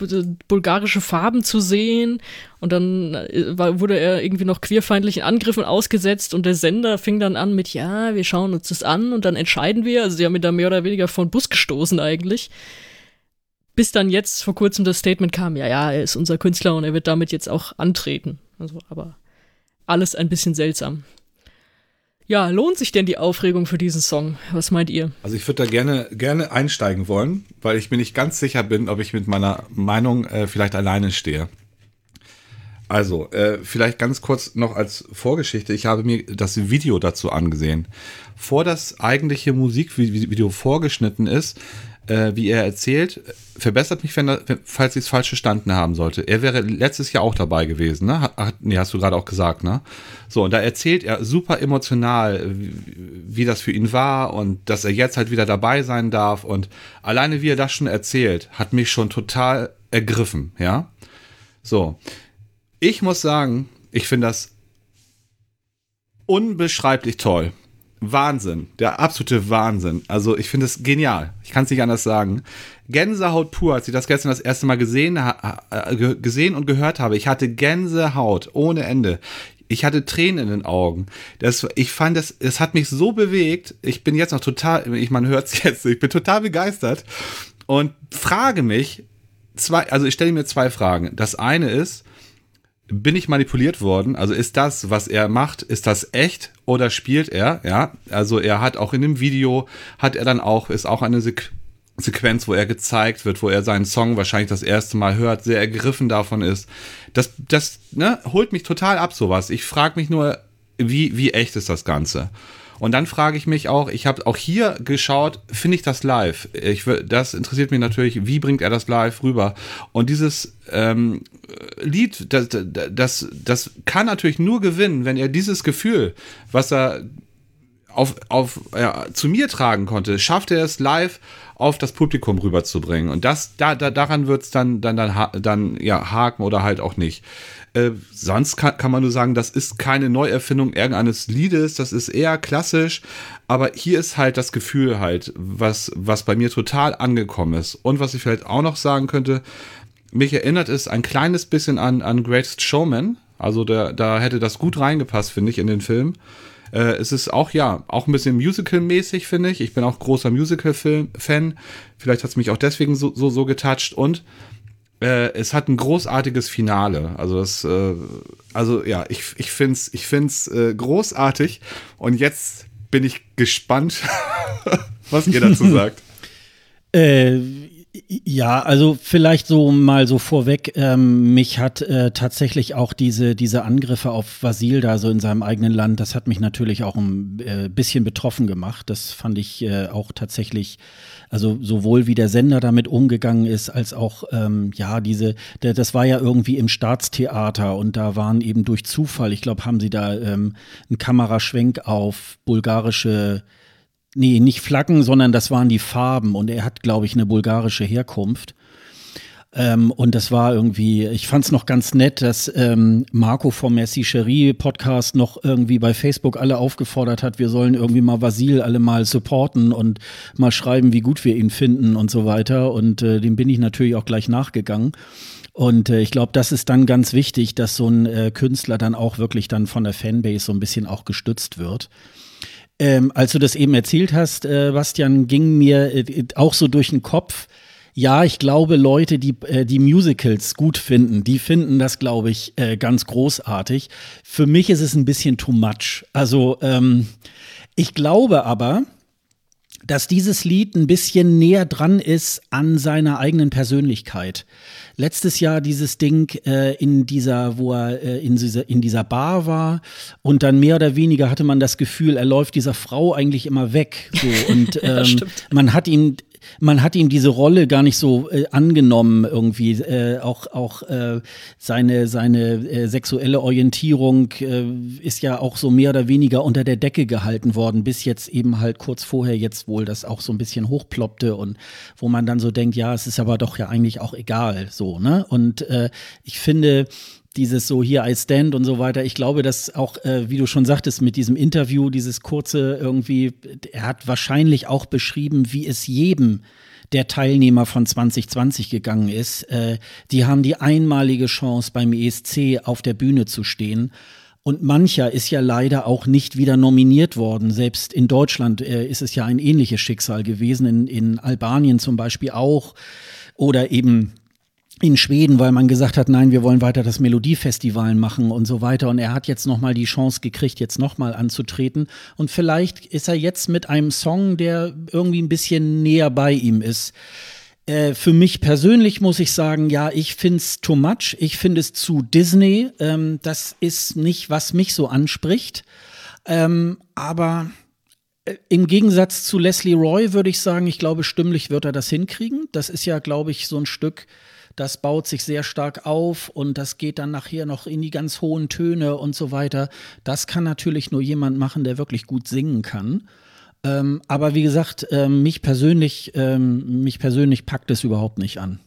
bulgarische Farben zu sehen. Und dann äh, wurde er irgendwie noch queerfeindlichen Angriffen ausgesetzt und der Sender fing dann an mit, ja, wir schauen uns das an und dann entscheiden wir. Also sie haben ihn da mehr oder weniger von Bus gestoßen eigentlich. Bis dann jetzt vor kurzem das Statement kam, ja, ja, er ist unser Künstler und er wird damit jetzt auch antreten. Also, aber alles ein bisschen seltsam. Ja, lohnt sich denn die Aufregung für diesen Song? Was meint ihr? Also ich würde da gerne, gerne einsteigen wollen, weil ich mir nicht ganz sicher bin, ob ich mit meiner Meinung äh, vielleicht alleine stehe. Also, äh, vielleicht ganz kurz noch als Vorgeschichte. Ich habe mir das Video dazu angesehen. Vor das eigentliche Musikvideo vorgeschnitten ist, äh, wie er erzählt, verbessert mich, wenn falls ich es falsch verstanden haben sollte. Er wäre letztes Jahr auch dabei gewesen, ne? Hat, nee, hast du gerade auch gesagt, ne? So, und da erzählt er super emotional, wie, wie das für ihn war und dass er jetzt halt wieder dabei sein darf. Und alleine wie er das schon erzählt, hat mich schon total ergriffen, ja? So. Ich muss sagen, ich finde das unbeschreiblich toll. Wahnsinn, der absolute Wahnsinn. Also ich finde es genial. Ich kann es nicht anders sagen. Gänsehaut pur, als ich das gestern das erste Mal gesehen, äh, gesehen und gehört habe. Ich hatte Gänsehaut ohne Ende. Ich hatte Tränen in den Augen. Das, ich fand das, es hat mich so bewegt. Ich bin jetzt noch total, ich man hört es jetzt, ich bin total begeistert und frage mich zwei, also ich stelle mir zwei Fragen. Das eine ist, bin ich manipuliert worden? Also ist das, was er macht, ist das echt oder spielt er? Ja, also er hat auch in dem Video, hat er dann auch, ist auch eine Sequ Sequenz, wo er gezeigt wird, wo er seinen Song wahrscheinlich das erste Mal hört, sehr ergriffen davon ist. Das, das ne, holt mich total ab, sowas. Ich frage mich nur, wie, wie echt ist das Ganze? Und dann frage ich mich auch, ich habe auch hier geschaut, finde ich das live? Ich, das interessiert mich natürlich, wie bringt er das live rüber? Und dieses ähm, Lied, das, das, das kann natürlich nur gewinnen, wenn er dieses Gefühl, was er auf, auf, ja, zu mir tragen konnte, schafft er es live auf das Publikum rüberzubringen. Und das, da, da, daran wird es dann, dann, dann, dann, ja, haken oder halt auch nicht. Äh, sonst kann, kann man nur sagen, das ist keine Neuerfindung irgendeines Liedes, das ist eher klassisch, aber hier ist halt das Gefühl halt, was, was bei mir total angekommen ist. Und was ich vielleicht auch noch sagen könnte, mich erinnert es ein kleines bisschen an, an Greatest Showman. Also da, da hätte das gut reingepasst, finde ich, in den Film. Äh, es ist auch, ja, auch ein bisschen Musical-mäßig, finde ich. Ich bin auch großer Musical-Fan. Vielleicht hat es mich auch deswegen so, so, so getoucht. Und äh, es hat ein großartiges Finale. Also das, äh, also ja, ich, ich finde es ich find's, äh, großartig. Und jetzt bin ich gespannt, was ihr dazu sagt. Äh, ja, also vielleicht so mal so vorweg, ähm, mich hat äh, tatsächlich auch diese, diese Angriffe auf Vasil da so in seinem eigenen Land, das hat mich natürlich auch ein äh, bisschen betroffen gemacht. Das fand ich äh, auch tatsächlich, also sowohl wie der Sender damit umgegangen ist, als auch, ähm, ja, diese, der, das war ja irgendwie im Staatstheater und da waren eben durch Zufall, ich glaube, haben sie da ähm, einen Kameraschwenk auf bulgarische Nee, nicht Flaggen, sondern das waren die Farben und er hat, glaube ich, eine bulgarische Herkunft. Ähm, und das war irgendwie, ich fand es noch ganz nett, dass ähm, Marco vom Messi Cherie Podcast noch irgendwie bei Facebook alle aufgefordert hat, wir sollen irgendwie mal Vasil alle mal supporten und mal schreiben, wie gut wir ihn finden und so weiter. Und äh, dem bin ich natürlich auch gleich nachgegangen. Und äh, ich glaube, das ist dann ganz wichtig, dass so ein äh, Künstler dann auch wirklich dann von der Fanbase so ein bisschen auch gestützt wird. Ähm, als du das eben erzählt hast, äh, Bastian, ging mir äh, auch so durch den Kopf, ja, ich glaube, Leute, die äh, die Musicals gut finden, die finden das, glaube ich, äh, ganz großartig. Für mich ist es ein bisschen too much. Also ähm, ich glaube aber, dass dieses Lied ein bisschen näher dran ist an seiner eigenen Persönlichkeit letztes Jahr dieses Ding äh, in dieser, wo er äh, in, dieser, in dieser Bar war und dann mehr oder weniger hatte man das Gefühl, er läuft dieser Frau eigentlich immer weg. So. Und ähm, ja, man hat ihn man hat ihm diese Rolle gar nicht so äh, angenommen irgendwie. Äh, auch auch äh, seine seine äh, sexuelle Orientierung äh, ist ja auch so mehr oder weniger unter der Decke gehalten worden, bis jetzt eben halt kurz vorher jetzt wohl das auch so ein bisschen hochploppte und wo man dann so denkt, ja, es ist aber doch ja eigentlich auch egal so, ne? Und äh, ich finde, dieses so hier I stand und so weiter. Ich glaube, dass auch, äh, wie du schon sagtest, mit diesem Interview, dieses kurze irgendwie, er hat wahrscheinlich auch beschrieben, wie es jedem der Teilnehmer von 2020 gegangen ist. Äh, die haben die einmalige Chance beim ESC auf der Bühne zu stehen. Und mancher ist ja leider auch nicht wieder nominiert worden. Selbst in Deutschland äh, ist es ja ein ähnliches Schicksal gewesen, in, in Albanien zum Beispiel auch. Oder eben in Schweden, weil man gesagt hat, nein, wir wollen weiter das Melodiefestival machen und so weiter. Und er hat jetzt nochmal die Chance gekriegt, jetzt nochmal anzutreten. Und vielleicht ist er jetzt mit einem Song, der irgendwie ein bisschen näher bei ihm ist. Äh, für mich persönlich muss ich sagen, ja, ich finde es too much. Ich finde es zu Disney. Ähm, das ist nicht, was mich so anspricht. Ähm, aber äh, im Gegensatz zu Leslie Roy würde ich sagen, ich glaube, stimmlich wird er das hinkriegen. Das ist ja, glaube ich, so ein Stück, das baut sich sehr stark auf und das geht dann nachher noch in die ganz hohen Töne und so weiter. Das kann natürlich nur jemand machen, der wirklich gut singen kann. Ähm, aber wie gesagt, ähm, mich persönlich, ähm, mich persönlich packt es überhaupt nicht an.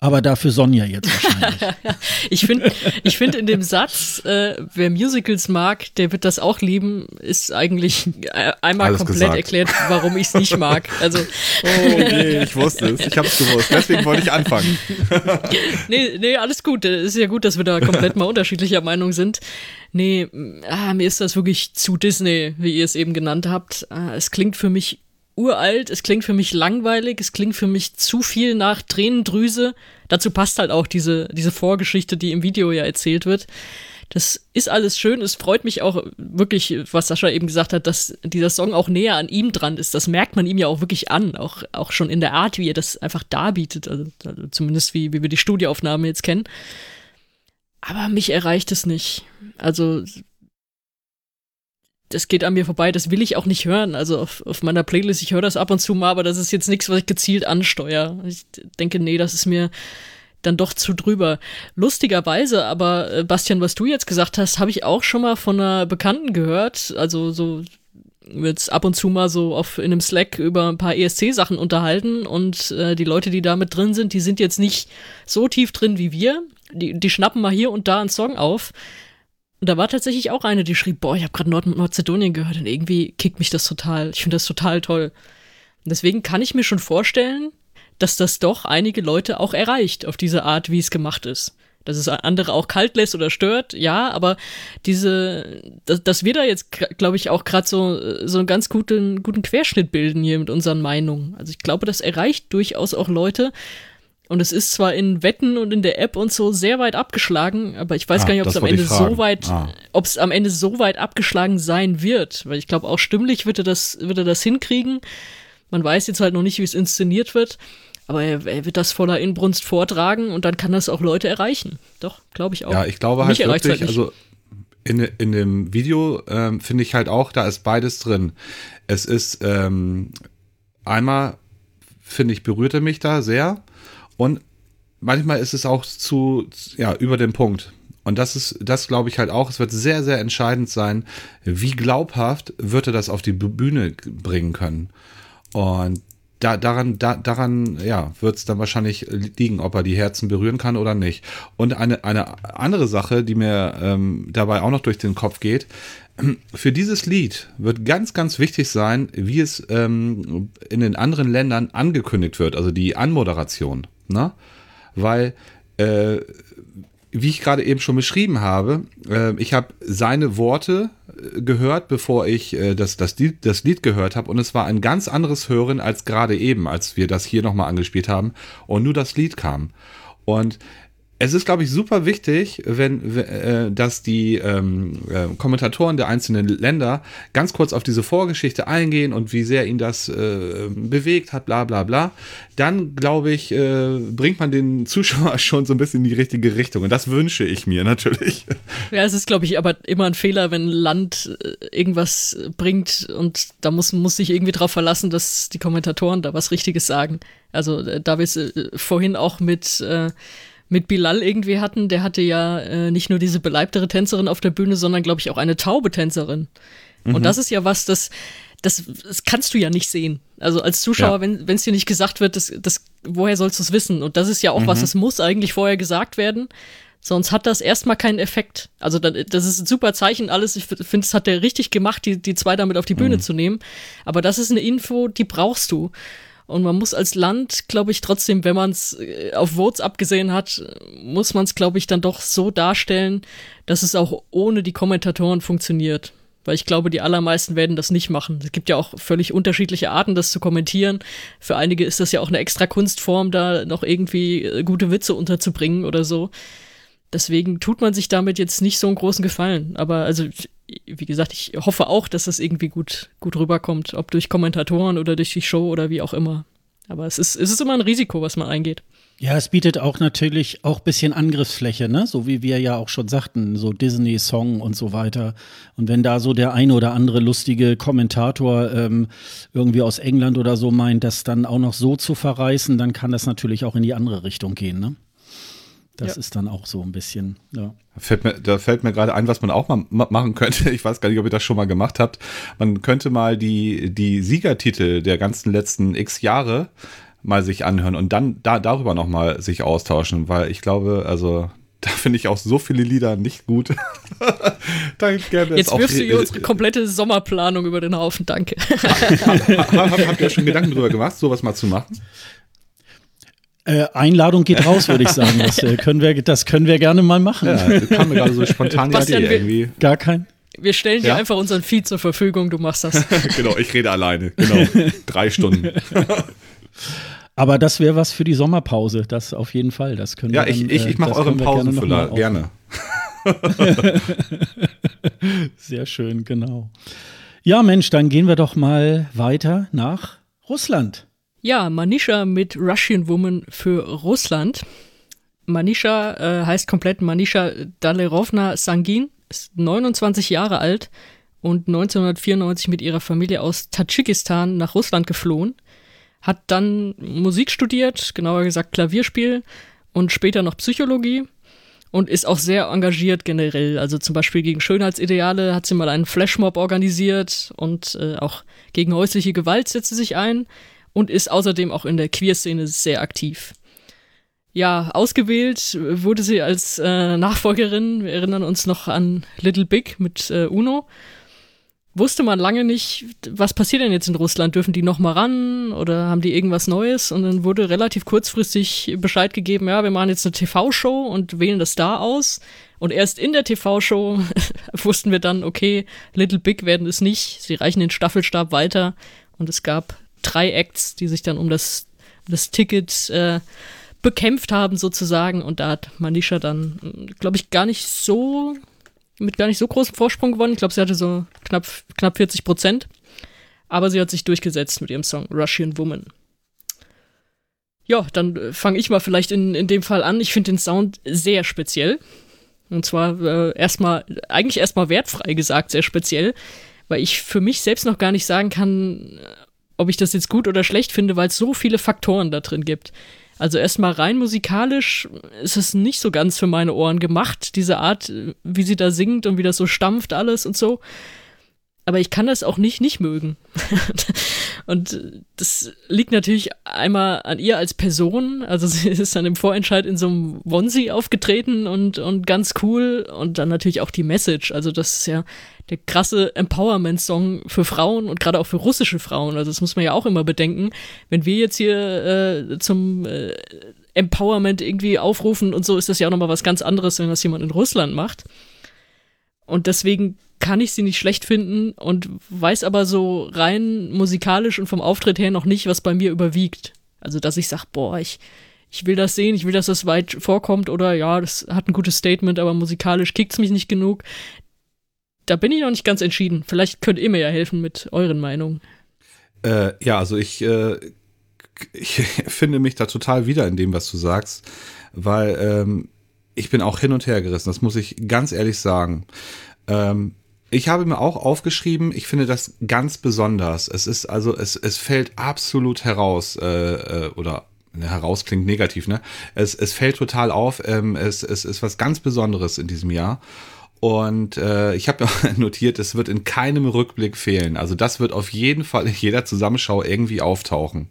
Aber dafür Sonja jetzt wahrscheinlich. ich finde ich find in dem Satz, äh, wer Musicals mag, der wird das auch lieben, ist eigentlich äh, einmal Alles komplett gesagt. erklärt, warum ich es nicht mag. Also oh, okay, ich wusste es, ich habe es gewusst, deswegen wollte ich anfangen. nee, nee, alles gut. Es ist ja gut, dass wir da komplett mal unterschiedlicher Meinung sind. Nee, ah, mir ist das wirklich zu Disney, wie ihr es eben genannt habt. Ah, es klingt für mich uralt, es klingt für mich langweilig, es klingt für mich zu viel nach Tränendrüse. Dazu passt halt auch diese, diese Vorgeschichte, die im Video ja erzählt wird. Das ist alles schön. Es freut mich auch wirklich, was Sascha eben gesagt hat, dass dieser Song auch näher an ihm dran ist. Das merkt man ihm ja auch wirklich an, auch, auch schon in der Art, wie er das einfach darbietet. Also, also zumindest wie, wie wir die Studioaufnahmen jetzt kennen. Aber mich erreicht es nicht. Also das geht an mir vorbei, das will ich auch nicht hören. Also auf, auf meiner Playlist, ich höre das ab und zu mal, aber das ist jetzt nichts, was ich gezielt ansteuere. Ich denke, nee, das ist mir dann doch zu drüber. Lustigerweise, aber äh, Bastian, was du jetzt gesagt hast, habe ich auch schon mal von einer Bekannten gehört. Also so jetzt ab und zu mal so auf in einem Slack über ein paar ESC-Sachen unterhalten und äh, die Leute, die da mit drin sind, die sind jetzt nicht so tief drin wie wir. Die, die schnappen mal hier und da einen Song auf. Und da war tatsächlich auch eine, die schrieb, boah, ich habe gerade Nordmazedonien gehört und irgendwie kickt mich das total. Ich finde das total toll. Und deswegen kann ich mir schon vorstellen, dass das doch einige Leute auch erreicht auf diese Art, wie es gemacht ist. Dass es andere auch kalt lässt oder stört, ja, aber diese, dass, dass wir da jetzt, glaube ich, auch gerade so, so einen ganz guten, guten Querschnitt bilden hier mit unseren Meinungen. Also ich glaube, das erreicht durchaus auch Leute, und es ist zwar in Wetten und in der App und so sehr weit abgeschlagen, aber ich weiß ah, gar nicht, ob es am Ende so weit, ah. ob es am Ende so weit abgeschlagen sein wird. Weil ich glaube, auch stimmlich wird er das, wird er das hinkriegen. Man weiß jetzt halt noch nicht, wie es inszeniert wird. Aber er, er, wird das voller Inbrunst vortragen und dann kann das auch Leute erreichen. Doch, glaube ich auch. Ja, ich glaube halt wirklich, halt also in, in dem Video ähm, finde ich halt auch, da ist beides drin. Es ist ähm, einmal, finde ich, berührt er mich da sehr. Und manchmal ist es auch zu, ja, über den Punkt. Und das ist, das glaube ich halt auch, es wird sehr, sehr entscheidend sein, wie glaubhaft wird er das auf die Bühne bringen können. Und da, daran, da, daran, ja, wird es dann wahrscheinlich liegen, ob er die Herzen berühren kann oder nicht. Und eine, eine andere Sache, die mir ähm, dabei auch noch durch den Kopf geht, für dieses Lied wird ganz, ganz wichtig sein, wie es ähm, in den anderen Ländern angekündigt wird, also die Anmoderation ne? Weil, äh, wie ich gerade eben schon beschrieben habe, äh, ich habe seine Worte gehört, bevor ich äh, das, das, Lied, das Lied gehört habe und es war ein ganz anderes Hören als gerade eben, als wir das hier nochmal angespielt haben und nur das Lied kam. Und es ist, glaube ich, super wichtig, wenn, äh, dass die ähm, äh, Kommentatoren der einzelnen Länder ganz kurz auf diese Vorgeschichte eingehen und wie sehr ihn das äh, bewegt hat, bla bla bla. Dann, glaube ich, äh, bringt man den Zuschauer schon so ein bisschen in die richtige Richtung. Und das wünsche ich mir natürlich. Ja, es ist, glaube ich, aber immer ein Fehler, wenn ein Land äh, irgendwas bringt und da muss, muss sich irgendwie drauf verlassen, dass die Kommentatoren da was Richtiges sagen. Also äh, da wir es vorhin auch mit mit Bilal irgendwie hatten, der hatte ja äh, nicht nur diese beleibtere Tänzerin auf der Bühne, sondern glaube ich auch eine taube Tänzerin. Mhm. Und das ist ja was, das, das, das kannst du ja nicht sehen. Also als Zuschauer, ja. wenn es dir nicht gesagt wird, das, das, woher sollst du es wissen? Und das ist ja auch mhm. was, das muss eigentlich vorher gesagt werden. Sonst hat das erstmal keinen Effekt. Also das ist ein super Zeichen, alles. Ich finde, es hat der richtig gemacht, die, die zwei damit auf die Bühne mhm. zu nehmen. Aber das ist eine Info, die brauchst du. Und man muss als Land, glaube ich, trotzdem, wenn man es äh, auf Votes abgesehen hat, muss man es, glaube ich, dann doch so darstellen, dass es auch ohne die Kommentatoren funktioniert. Weil ich glaube, die allermeisten werden das nicht machen. Es gibt ja auch völlig unterschiedliche Arten, das zu kommentieren. Für einige ist das ja auch eine extra Kunstform, da noch irgendwie äh, gute Witze unterzubringen oder so. Deswegen tut man sich damit jetzt nicht so einen großen Gefallen. Aber also, wie gesagt, ich hoffe auch, dass das irgendwie gut, gut rüberkommt, ob durch Kommentatoren oder durch die Show oder wie auch immer. Aber es ist, es ist immer ein Risiko, was man eingeht. Ja, es bietet auch natürlich auch bisschen Angriffsfläche, ne? So wie wir ja auch schon sagten, so Disney-Song und so weiter. Und wenn da so der ein oder andere lustige Kommentator ähm, irgendwie aus England oder so meint, das dann auch noch so zu verreißen, dann kann das natürlich auch in die andere Richtung gehen, ne? Das ja. ist dann auch so ein bisschen, ja. Da fällt mir, da fällt mir gerade ein, was man auch mal machen könnte. Ich weiß gar nicht, ob ihr das schon mal gemacht habt. Man könnte mal die, die Siegertitel der ganzen letzten x Jahre mal sich anhören und dann da, darüber nochmal sich austauschen, weil ich glaube, also da finde ich auch so viele Lieder nicht gut. Jetzt wirfst du hier unsere komplette Sommerplanung über den Haufen, danke. Habt ihr schon Gedanken darüber gemacht, sowas mal zu machen? Äh, Einladung geht raus, würde ich sagen. Das, äh, können wir, das können wir gerne mal machen. Ja, kam mir gerade so spontan die Idee irgendwie. Gar kein. Wir stellen dir ja? einfach unseren Feed zur Verfügung, du machst das. genau, ich rede alleine. Genau. Drei Stunden. Aber das wäre was für die Sommerpause, das auf jeden Fall. Das können ja, wir dann, ich, ich, ich mache euren Pausenfüller gerne. Sehr schön, genau. Ja, Mensch, dann gehen wir doch mal weiter nach Russland. Ja, Manisha mit Russian Woman für Russland. Manisha äh, heißt komplett Manisha Dalerovna Sangin, ist 29 Jahre alt und 1994 mit ihrer Familie aus Tadschikistan nach Russland geflohen. Hat dann Musik studiert, genauer gesagt Klavierspiel und später noch Psychologie und ist auch sehr engagiert generell. Also zum Beispiel gegen Schönheitsideale hat sie mal einen Flashmob organisiert und äh, auch gegen häusliche Gewalt setzt sie sich ein und ist außerdem auch in der Queerszene sehr aktiv. Ja, ausgewählt wurde sie als äh, Nachfolgerin, wir erinnern uns noch an Little Big mit äh, Uno. Wusste man lange nicht, was passiert denn jetzt in Russland? Dürfen die noch mal ran oder haben die irgendwas Neues? Und dann wurde relativ kurzfristig Bescheid gegeben, ja, wir machen jetzt eine TV-Show und wählen das da aus. Und erst in der TV-Show wussten wir dann, okay, Little Big werden es nicht. Sie reichen den Staffelstab weiter und es gab drei Acts, die sich dann um das, das Ticket äh, bekämpft haben sozusagen. Und da hat Manisha dann, glaube ich, gar nicht so, mit gar nicht so großem Vorsprung gewonnen. Ich glaube, sie hatte so knapp, knapp 40 Prozent. Aber sie hat sich durchgesetzt mit ihrem Song Russian Woman. Ja, dann fange ich mal vielleicht in, in dem Fall an. Ich finde den Sound sehr speziell. Und zwar äh, erstmal, eigentlich erstmal wertfrei gesagt, sehr speziell, weil ich für mich selbst noch gar nicht sagen kann, ob ich das jetzt gut oder schlecht finde, weil es so viele Faktoren da drin gibt. Also erstmal rein musikalisch ist es nicht so ganz für meine Ohren gemacht, diese Art, wie sie da singt und wie das so stampft alles und so. Aber ich kann das auch nicht nicht mögen. und das liegt natürlich einmal an ihr als Person. Also sie ist dann im Vorentscheid in so einem Wonsi aufgetreten und, und ganz cool. Und dann natürlich auch die Message. Also das ist ja der krasse Empowerment-Song für Frauen und gerade auch für russische Frauen. Also das muss man ja auch immer bedenken. Wenn wir jetzt hier äh, zum äh, Empowerment irgendwie aufrufen und so, ist das ja auch nochmal was ganz anderes, wenn das jemand in Russland macht. Und deswegen kann ich sie nicht schlecht finden und weiß aber so rein musikalisch und vom Auftritt her noch nicht, was bei mir überwiegt. Also, dass ich sage, boah, ich, ich will das sehen, ich will, dass das weit vorkommt oder ja, das hat ein gutes Statement, aber musikalisch kickt's mich nicht genug da bin ich noch nicht ganz entschieden. Vielleicht könnt ihr mir ja helfen mit euren Meinungen. Äh, ja, also ich, äh, ich finde mich da total wieder in dem, was du sagst, weil ähm, ich bin auch hin und her gerissen, das muss ich ganz ehrlich sagen. Ähm, ich habe mir auch aufgeschrieben, ich finde das ganz besonders. Es ist also, es, es fällt absolut heraus, äh, äh oder ne, heraus klingt negativ, ne? Es, es fällt total auf, ähm, es, es ist was ganz Besonderes in diesem Jahr. Und äh, ich habe notiert, es wird in keinem Rückblick fehlen. Also das wird auf jeden Fall in jeder Zusammenschau irgendwie auftauchen.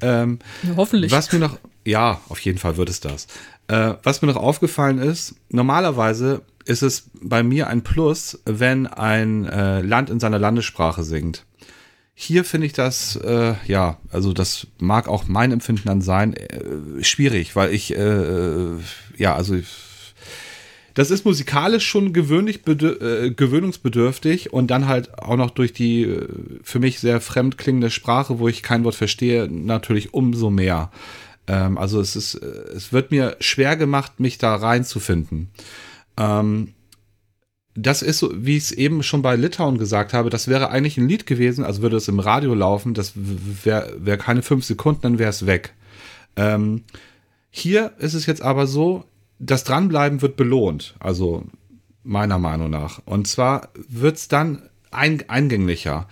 Ähm, ja, hoffentlich. Was mir noch, Ja, auf jeden Fall wird es das. Äh, was mir noch aufgefallen ist, normalerweise ist es bei mir ein Plus, wenn ein äh, Land in seiner Landessprache singt. Hier finde ich das, äh, ja, also das mag auch mein Empfinden dann sein, äh, schwierig, weil ich, äh, ja, also das ist musikalisch schon gewöhnlich äh, gewöhnungsbedürftig und dann halt auch noch durch die äh, für mich sehr fremd klingende Sprache, wo ich kein Wort verstehe, natürlich umso mehr. Ähm, also es ist, äh, es wird mir schwer gemacht, mich da reinzufinden. Ähm, das ist so, wie ich es eben schon bei Litauen gesagt habe, das wäre eigentlich ein Lied gewesen, also würde es im Radio laufen, das wäre wär keine fünf Sekunden, dann wäre es weg. Ähm, hier ist es jetzt aber so, das Dranbleiben wird belohnt, also meiner Meinung nach. Und zwar wird es dann ein, eingänglicher.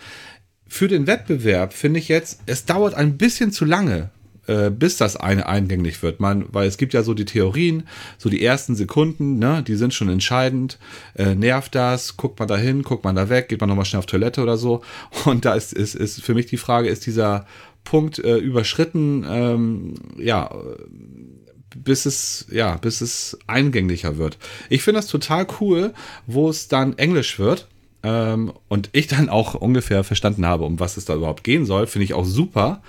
Für den Wettbewerb finde ich jetzt, es dauert ein bisschen zu lange, äh, bis das eine eingänglich wird. Man, weil es gibt ja so die Theorien, so die ersten Sekunden, ne, die sind schon entscheidend. Äh, nervt das? Guckt man da hin, guckt man da weg, geht man nochmal schnell auf Toilette oder so. Und da ist, ist, ist für mich die Frage, ist dieser Punkt äh, überschritten, ähm, ja, bis es, ja, bis es eingänglicher wird. Ich finde das total cool, wo es dann Englisch wird. Ähm, und ich dann auch ungefähr verstanden habe, um was es da überhaupt gehen soll, finde ich auch super.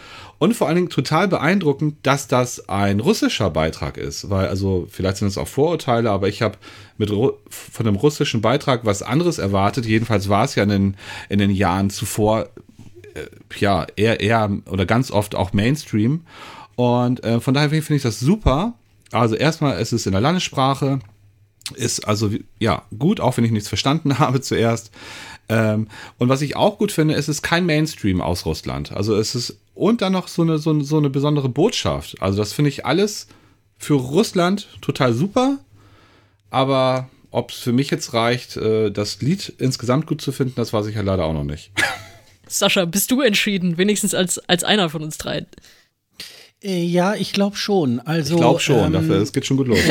Und vor allen Dingen total beeindruckend, dass das ein russischer Beitrag ist. Weil, also, vielleicht sind es auch Vorurteile, aber ich habe von einem russischen Beitrag was anderes erwartet. Jedenfalls war es ja in den, in den Jahren zuvor, äh, ja, eher, eher oder ganz oft auch Mainstream. Und äh, von daher finde ich das super. Also erstmal ist es in der Landessprache, ist also ja gut, auch wenn ich nichts verstanden habe zuerst. Ähm, und was ich auch gut finde, es ist kein Mainstream aus Russland. Also es ist und dann noch so eine, so, so eine besondere Botschaft. Also das finde ich alles für Russland total super. Aber ob es für mich jetzt reicht, äh, das Lied insgesamt gut zu finden, das weiß ich ja leider auch noch nicht. Sascha, bist du entschieden, wenigstens als, als einer von uns dreien? Äh, ja, ich glaube schon. Also, ich glaube schon, ähm, dafür, es geht schon gut los.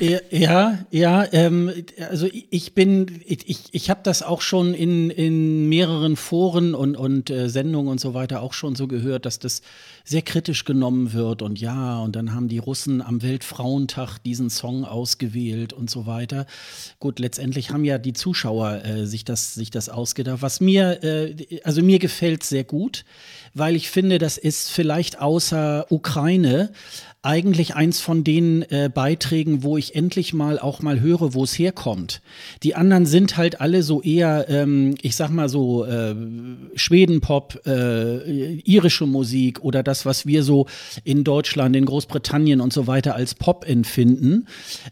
Äh, ja, ja, ähm, also ich bin, ich, ich habe das auch schon in, in mehreren Foren und, und äh, Sendungen und so weiter auch schon so gehört, dass das sehr kritisch genommen wird und ja, und dann haben die Russen am Weltfrauentag diesen Song ausgewählt und so weiter. Gut, letztendlich haben ja die Zuschauer äh, sich, das, sich das ausgedacht. Was mir, äh, also mir gefällt sehr gut, weil ich finde, das ist vielleicht außer Ukraine eigentlich eins von den äh, Beiträgen, wo ich endlich mal auch mal höre, wo es herkommt. Die anderen sind halt alle so eher, ähm, ich sag mal so, äh, Schwedenpop, äh, irische Musik oder das, was wir so in Deutschland, in Großbritannien und so weiter als Pop empfinden.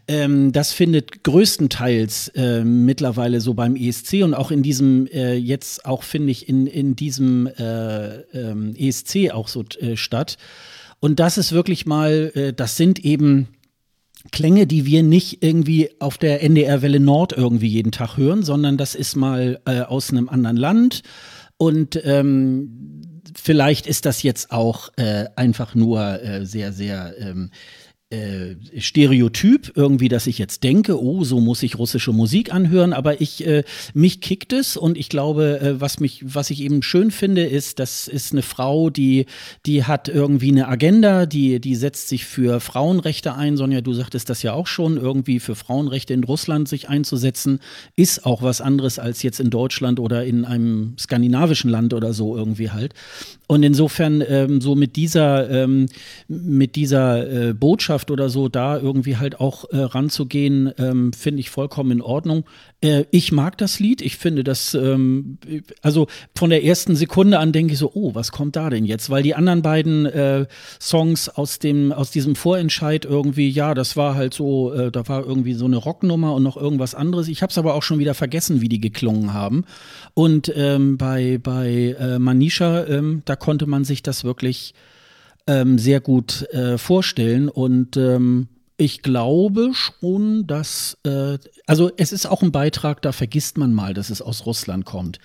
Ähm, das findet größtenteils äh, mittlerweile so beim ESC und auch in diesem, äh, jetzt auch finde ich, in, in diesem äh, ähm, ESC auch so äh, statt. Und das ist wirklich mal, äh, das sind eben Klänge, die wir nicht irgendwie auf der NDR-Welle Nord irgendwie jeden Tag hören, sondern das ist mal äh, aus einem anderen Land. Und ähm, vielleicht ist das jetzt auch äh, einfach nur äh, sehr, sehr ähm, äh, Stereotyp irgendwie, dass ich jetzt denke, oh, so muss ich russische Musik anhören, aber ich äh, mich kickt es und ich glaube, äh, was mich, was ich eben schön finde, ist, das ist eine Frau, die die hat irgendwie eine Agenda, die die setzt sich für Frauenrechte ein. Sonja, du sagtest das ja auch schon, irgendwie für Frauenrechte in Russland sich einzusetzen, ist auch was anderes als jetzt in Deutschland oder in einem skandinavischen Land oder so irgendwie halt. Und insofern ähm, so mit dieser ähm, mit dieser äh, Botschaft oder so da irgendwie halt auch äh, ranzugehen, ähm, finde ich vollkommen in Ordnung. Äh, ich mag das Lied. Ich finde das, ähm, also von der ersten Sekunde an denke ich so, oh, was kommt da denn jetzt? Weil die anderen beiden äh, Songs aus dem, aus diesem Vorentscheid irgendwie, ja, das war halt so, äh, da war irgendwie so eine Rocknummer und noch irgendwas anderes. Ich habe es aber auch schon wieder vergessen, wie die geklungen haben. Und ähm, bei, bei äh, Manisha, ähm, da konnte man sich das wirklich ähm, sehr gut äh, vorstellen und ähm, ich glaube schon, dass, äh, also es ist auch ein Beitrag, da vergisst man mal, dass es aus Russland kommt.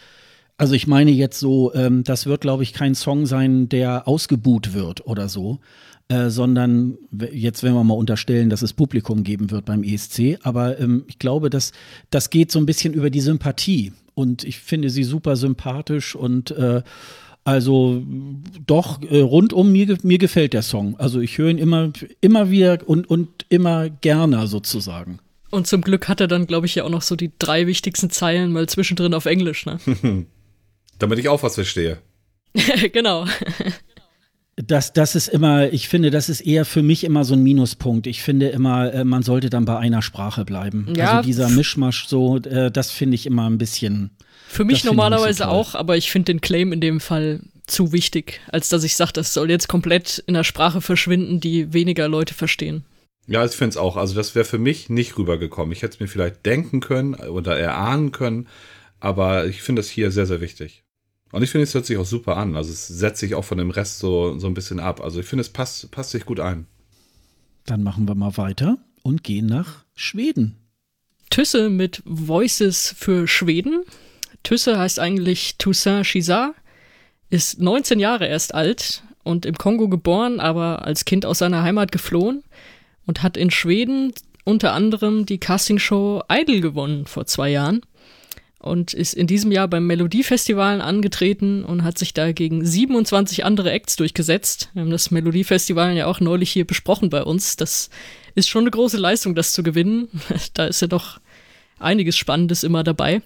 Also ich meine jetzt so, ähm, das wird, glaube ich, kein Song sein, der ausgebuht wird oder so, äh, sondern jetzt, wenn wir mal unterstellen, dass es Publikum geben wird beim ESC, aber ähm, ich glaube, dass das geht so ein bisschen über die Sympathie und ich finde sie super sympathisch und äh, Also doch, äh, rundum mir, mir gefällt der Song. Also ich höre ihn immer, immer wieder und, und immer gerne sozusagen. Und zum Glück hat er dann, glaube ich, ja auch noch so die drei wichtigsten Zeilen mal zwischendrin auf Englisch, ne? Damit ich auch was verstehe. genau. Das, das ist immer, ich finde, das ist eher für mich immer so ein Minuspunkt. Ich finde immer, äh, man sollte dann bei einer Sprache bleiben. Ja. Also dieser Mischmasch so, äh, das finde ich immer ein bisschen. Für mich normalerweise so auch, aber ich finde den Claim in dem Fall zu wichtig, als dass ich sage, das soll jetzt komplett in der Sprache verschwinden, die weniger Leute verstehen. Ja, ich finde es auch. Also das wäre für mich nicht rübergekommen. Ich hätte es mir vielleicht denken können oder erahnen können, aber ich finde das hier sehr, sehr wichtig. Und ich finde, es hört sich auch super an. Also es setzt sich auch von dem Rest so, so ein bisschen ab. Also ich finde, es passt, passt sich gut ein. Dann machen wir mal weiter und gehen nach Schweden. Tüsse mit Voices für Schweden. Tüsse heißt eigentlich Toussaint Chisard, ist 19 Jahre erst alt und im Kongo geboren, aber als Kind aus seiner Heimat geflohen und hat in Schweden unter anderem die Castingshow Idol gewonnen vor zwei Jahren und ist in diesem Jahr beim Melodiefestival angetreten und hat sich da gegen 27 andere Acts durchgesetzt. Wir haben das Melodiefestival ja auch neulich hier besprochen bei uns. Das ist schon eine große Leistung, das zu gewinnen. Da ist ja doch einiges Spannendes immer dabei.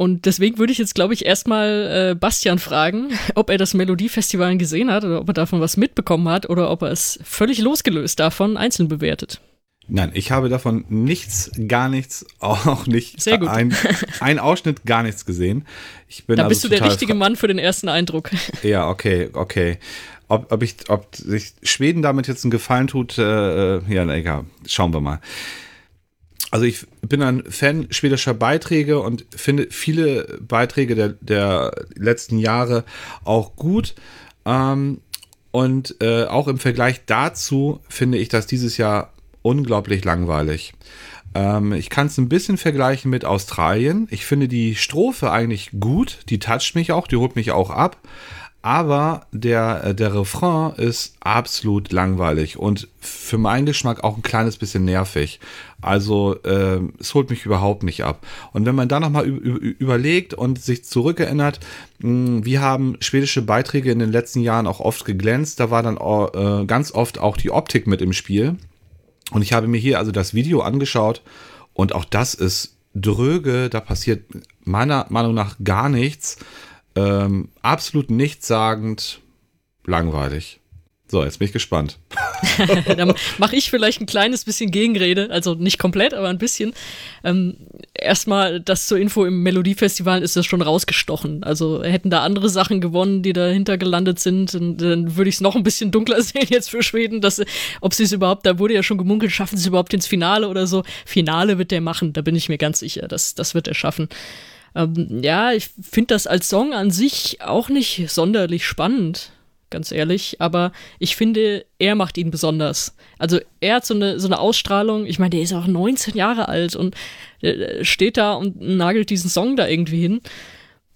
Und deswegen würde ich jetzt, glaube ich, erstmal äh, Bastian fragen, ob er das Melodiefestival gesehen hat oder ob er davon was mitbekommen hat oder ob er es völlig losgelöst davon einzeln bewertet. Nein, ich habe davon nichts, gar nichts, auch nicht Sehr gut. Ein, ein Ausschnitt, gar nichts gesehen. Ich bin Da also bist du der richtige Mann für den ersten Eindruck. Ja, okay, okay. Ob, ob, ich, ob sich Schweden damit jetzt einen Gefallen tut, äh, ja, na, egal. Schauen wir mal. Also ich bin ein Fan schwedischer Beiträge und finde viele Beiträge der, der letzten Jahre auch gut. Ähm, und äh, auch im Vergleich dazu finde ich das dieses Jahr unglaublich langweilig. Ähm, ich kann es ein bisschen vergleichen mit Australien. Ich finde die Strophe eigentlich gut, die toucht mich auch, die holt mich auch ab. Aber der, äh, der Refrain ist absolut langweilig und für meinen Geschmack auch ein kleines bisschen nervig. Also äh, es holt mich überhaupt nicht ab. Und wenn man da nochmal überlegt und sich zurückerinnert, mh, wie haben schwedische Beiträge in den letzten Jahren auch oft geglänzt, da war dann äh, ganz oft auch die Optik mit im Spiel. Und ich habe mir hier also das Video angeschaut und auch das ist dröge, da passiert meiner Meinung nach gar nichts. Ähm, absolut nichtssagend, langweilig. So, jetzt bin ich gespannt. Dann mache ich vielleicht ein kleines bisschen Gegenrede, also nicht komplett, aber ein bisschen. Ähm, erstmal, das zur Info, im Melodiefestival ist das schon rausgestochen. Also hätten da andere Sachen gewonnen, die dahinter gelandet sind, dann, dann würde ich es noch ein bisschen dunkler sehen jetzt für Schweden, dass, ob sie es überhaupt, da wurde ja schon gemunkelt, schaffen sie es überhaupt ins Finale oder so. Finale wird der machen, da bin ich mir ganz sicher, das, das wird er schaffen. Ähm, ja, ich finde das als Song an sich auch nicht sonderlich spannend, ganz ehrlich, aber ich finde, er macht ihn besonders. Also er hat so eine, so eine Ausstrahlung, ich meine, der ist auch 19 Jahre alt und äh, steht da und nagelt diesen Song da irgendwie hin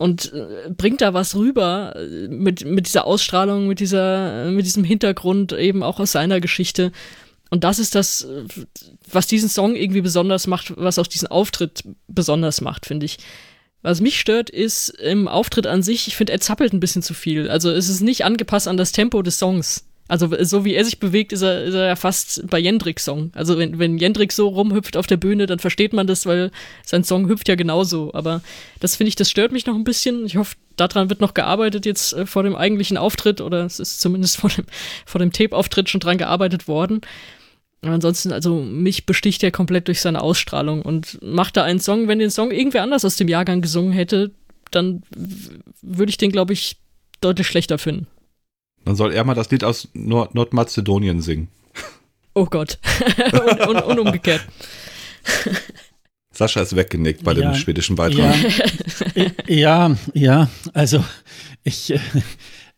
und äh, bringt da was rüber äh, mit, mit dieser Ausstrahlung, mit dieser, mit diesem Hintergrund eben auch aus seiner Geschichte. Und das ist das, äh, was diesen Song irgendwie besonders macht, was auch diesen Auftritt besonders macht, finde ich. Was mich stört, ist im Auftritt an sich, ich finde, er zappelt ein bisschen zu viel. Also es ist nicht angepasst an das Tempo des Songs. Also so wie er sich bewegt, ist er, ist er ja fast bei Jendriks Song. Also wenn, wenn Jendrik so rumhüpft auf der Bühne, dann versteht man das, weil sein Song hüpft ja genauso. Aber das finde ich, das stört mich noch ein bisschen. Ich hoffe, daran wird noch gearbeitet jetzt äh, vor dem eigentlichen Auftritt oder es ist zumindest vor dem, vor dem Tape-Auftritt schon dran gearbeitet worden. Ansonsten, also mich besticht er komplett durch seine Ausstrahlung und macht da einen Song, wenn den Song irgendwer anders aus dem Jahrgang gesungen hätte, dann würde ich den, glaube ich, deutlich schlechter finden. Dann soll er mal das Lied aus Nord Nordmazedonien singen. Oh Gott. und, und, und umgekehrt. Sascha ist weggenickt bei Ja. dem schwedischen Beitrag. Ja, ja, ja, also ich, äh,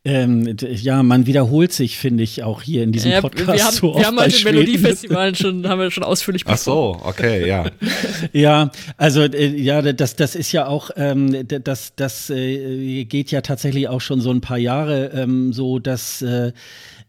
Ähm, ja, man wiederholt sich, finde ich, auch hier in diesem Podcast. Ja, wir haben, so wir haben halt im Melodiefestival schon, haben wir schon ausführlich besprochen. Ach so, okay, ja. ja, also äh, ja, das, das ist ja auch, ähm, das, das äh, geht ja tatsächlich auch schon so ein paar Jahre ähm, so, dass äh,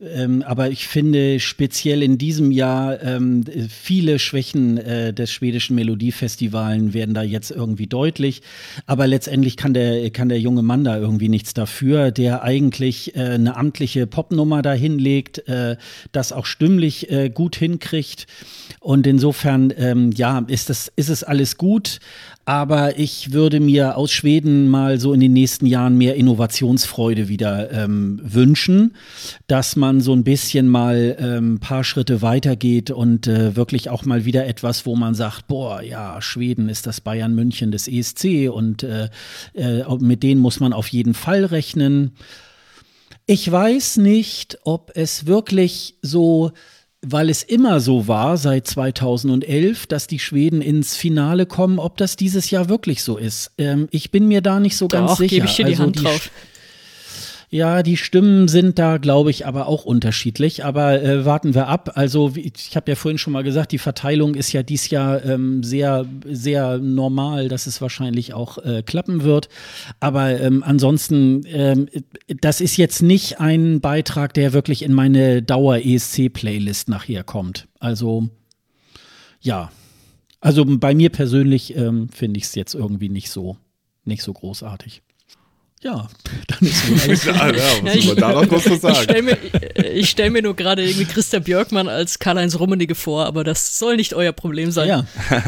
ähm, aber ich finde speziell in diesem Jahr ähm, viele Schwächen äh, des schwedischen Melodiefestivalen werden da jetzt irgendwie deutlich. Aber letztendlich kann der, kann der junge Mann da irgendwie nichts dafür, der eigentlich äh, eine amtliche Popnummer da hinlegt, äh, das auch stimmlich äh, gut hinkriegt. Und insofern, ähm, ja, ist, das, ist es alles gut. Aber ich würde mir aus Schweden mal so in den nächsten Jahren mehr Innovationsfreude wieder ähm, wünschen, dass man so ein bisschen mal ein ähm, paar Schritte weitergeht und äh, wirklich auch mal wieder etwas, wo man sagt, boah, ja, Schweden ist das Bayern München des ESC und äh, äh, mit denen muss man auf jeden Fall rechnen. Ich weiß nicht, ob es wirklich so weil es immer so war seit 2011, dass die Schweden ins Finale kommen, ob das dieses Jahr wirklich so ist. Ähm, ich bin mir da nicht so Doch, ganz sicher. gebe ich dir die also Hand drauf. Ja, die Stimmen sind da, glaube ich, aber auch unterschiedlich. Aber äh, warten wir ab. Also ich habe ja vorhin schon mal gesagt, die Verteilung ist ja dies Jahr ähm, sehr, sehr normal, dass es wahrscheinlich auch äh, klappen wird. Aber ähm, ansonsten, ähm, das ist jetzt nicht ein Beitrag, der wirklich in meine Dauer-ESC-Playlist nachher kommt. Also ja. Also bei mir persönlich ähm, finde ich es jetzt irgendwie nicht so, nicht so großartig. Ja, dann ist wohl alles. ja, ja, was ja, ich, da noch kurz sagen? Ich stelle mir, stell mir nur gerade irgendwie Christa Björkmann als Karl-Heinz Rummenigge vor, aber das soll nicht euer Problem sein. Ja.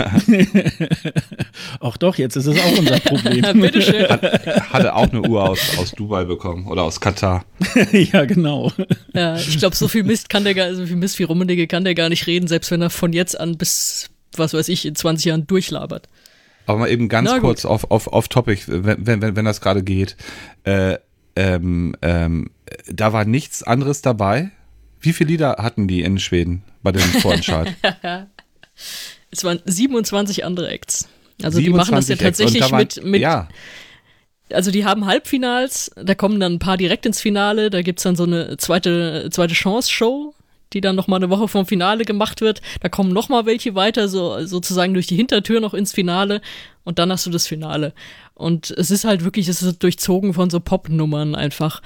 Ach doch, jetzt ist es auch unser Problem. Bitteschön. Hat, hatte auch eine Uhr aus, aus Dubai bekommen oder aus Katar. ja, genau. Ja, ich glaube, so viel Mist kann der gar, so viel Mist wie Rummenigge kann der gar nicht reden, selbst wenn er von jetzt an bis, was weiß ich, in 20 Jahren durchlabert. Aber mal eben ganz kurz auf, auf, auf Topic, wenn, wenn, wenn das gerade geht. Äh, ähm, ähm, da war nichts anderes dabei. Wie viele Lieder hatten die in Schweden bei dem Vorentscheid? es waren 27 andere Acts. Also die machen das ja tatsächlich waren, mit, mit ja. Also die haben Halbfinals, da kommen dann ein paar direkt ins Finale, da gibt's dann so eine zweite, zweite Chance-Show, die dann noch mal eine Woche vom Finale gemacht wird. Da kommen noch mal welche weiter, so sozusagen durch die Hintertür noch ins Finale und dann hast du das Finale. Und es ist halt wirklich, es ist durchzogen von so Pop-Nummern einfach.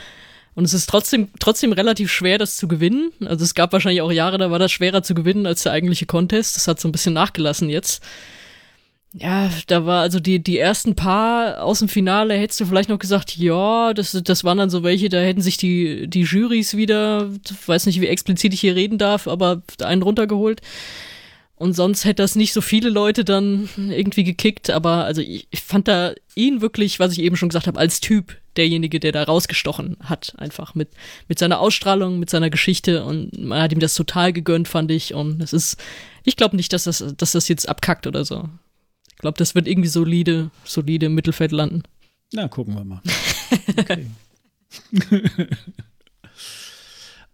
Und es ist trotzdem, trotzdem relativ schwer, das zu gewinnen. Also es gab wahrscheinlich auch Jahre, da war das schwerer zu gewinnen als der eigentliche Contest. Das hat so ein bisschen nachgelassen jetzt. Ja, da war also die, die ersten paar aus dem Finale, hättest du vielleicht noch gesagt, ja, das, das waren dann so welche, da hätten sich die, die Jurys wieder, weiß nicht, wie explizit ich hier reden darf, aber einen runtergeholt. Und sonst hätte das nicht so viele Leute dann irgendwie gekickt, aber also ich, ich fand da ihn wirklich, was ich eben schon gesagt habe, als Typ derjenige, der da rausgestochen hat, einfach mit, mit seiner Ausstrahlung, mit seiner Geschichte und man hat ihm das total gegönnt, fand ich. Und es ist, ich glaube nicht, dass das, dass das jetzt abkackt oder so glaube, das wird irgendwie solide, solide im Mittelfeld landen. Na, gucken wir mal. Okay.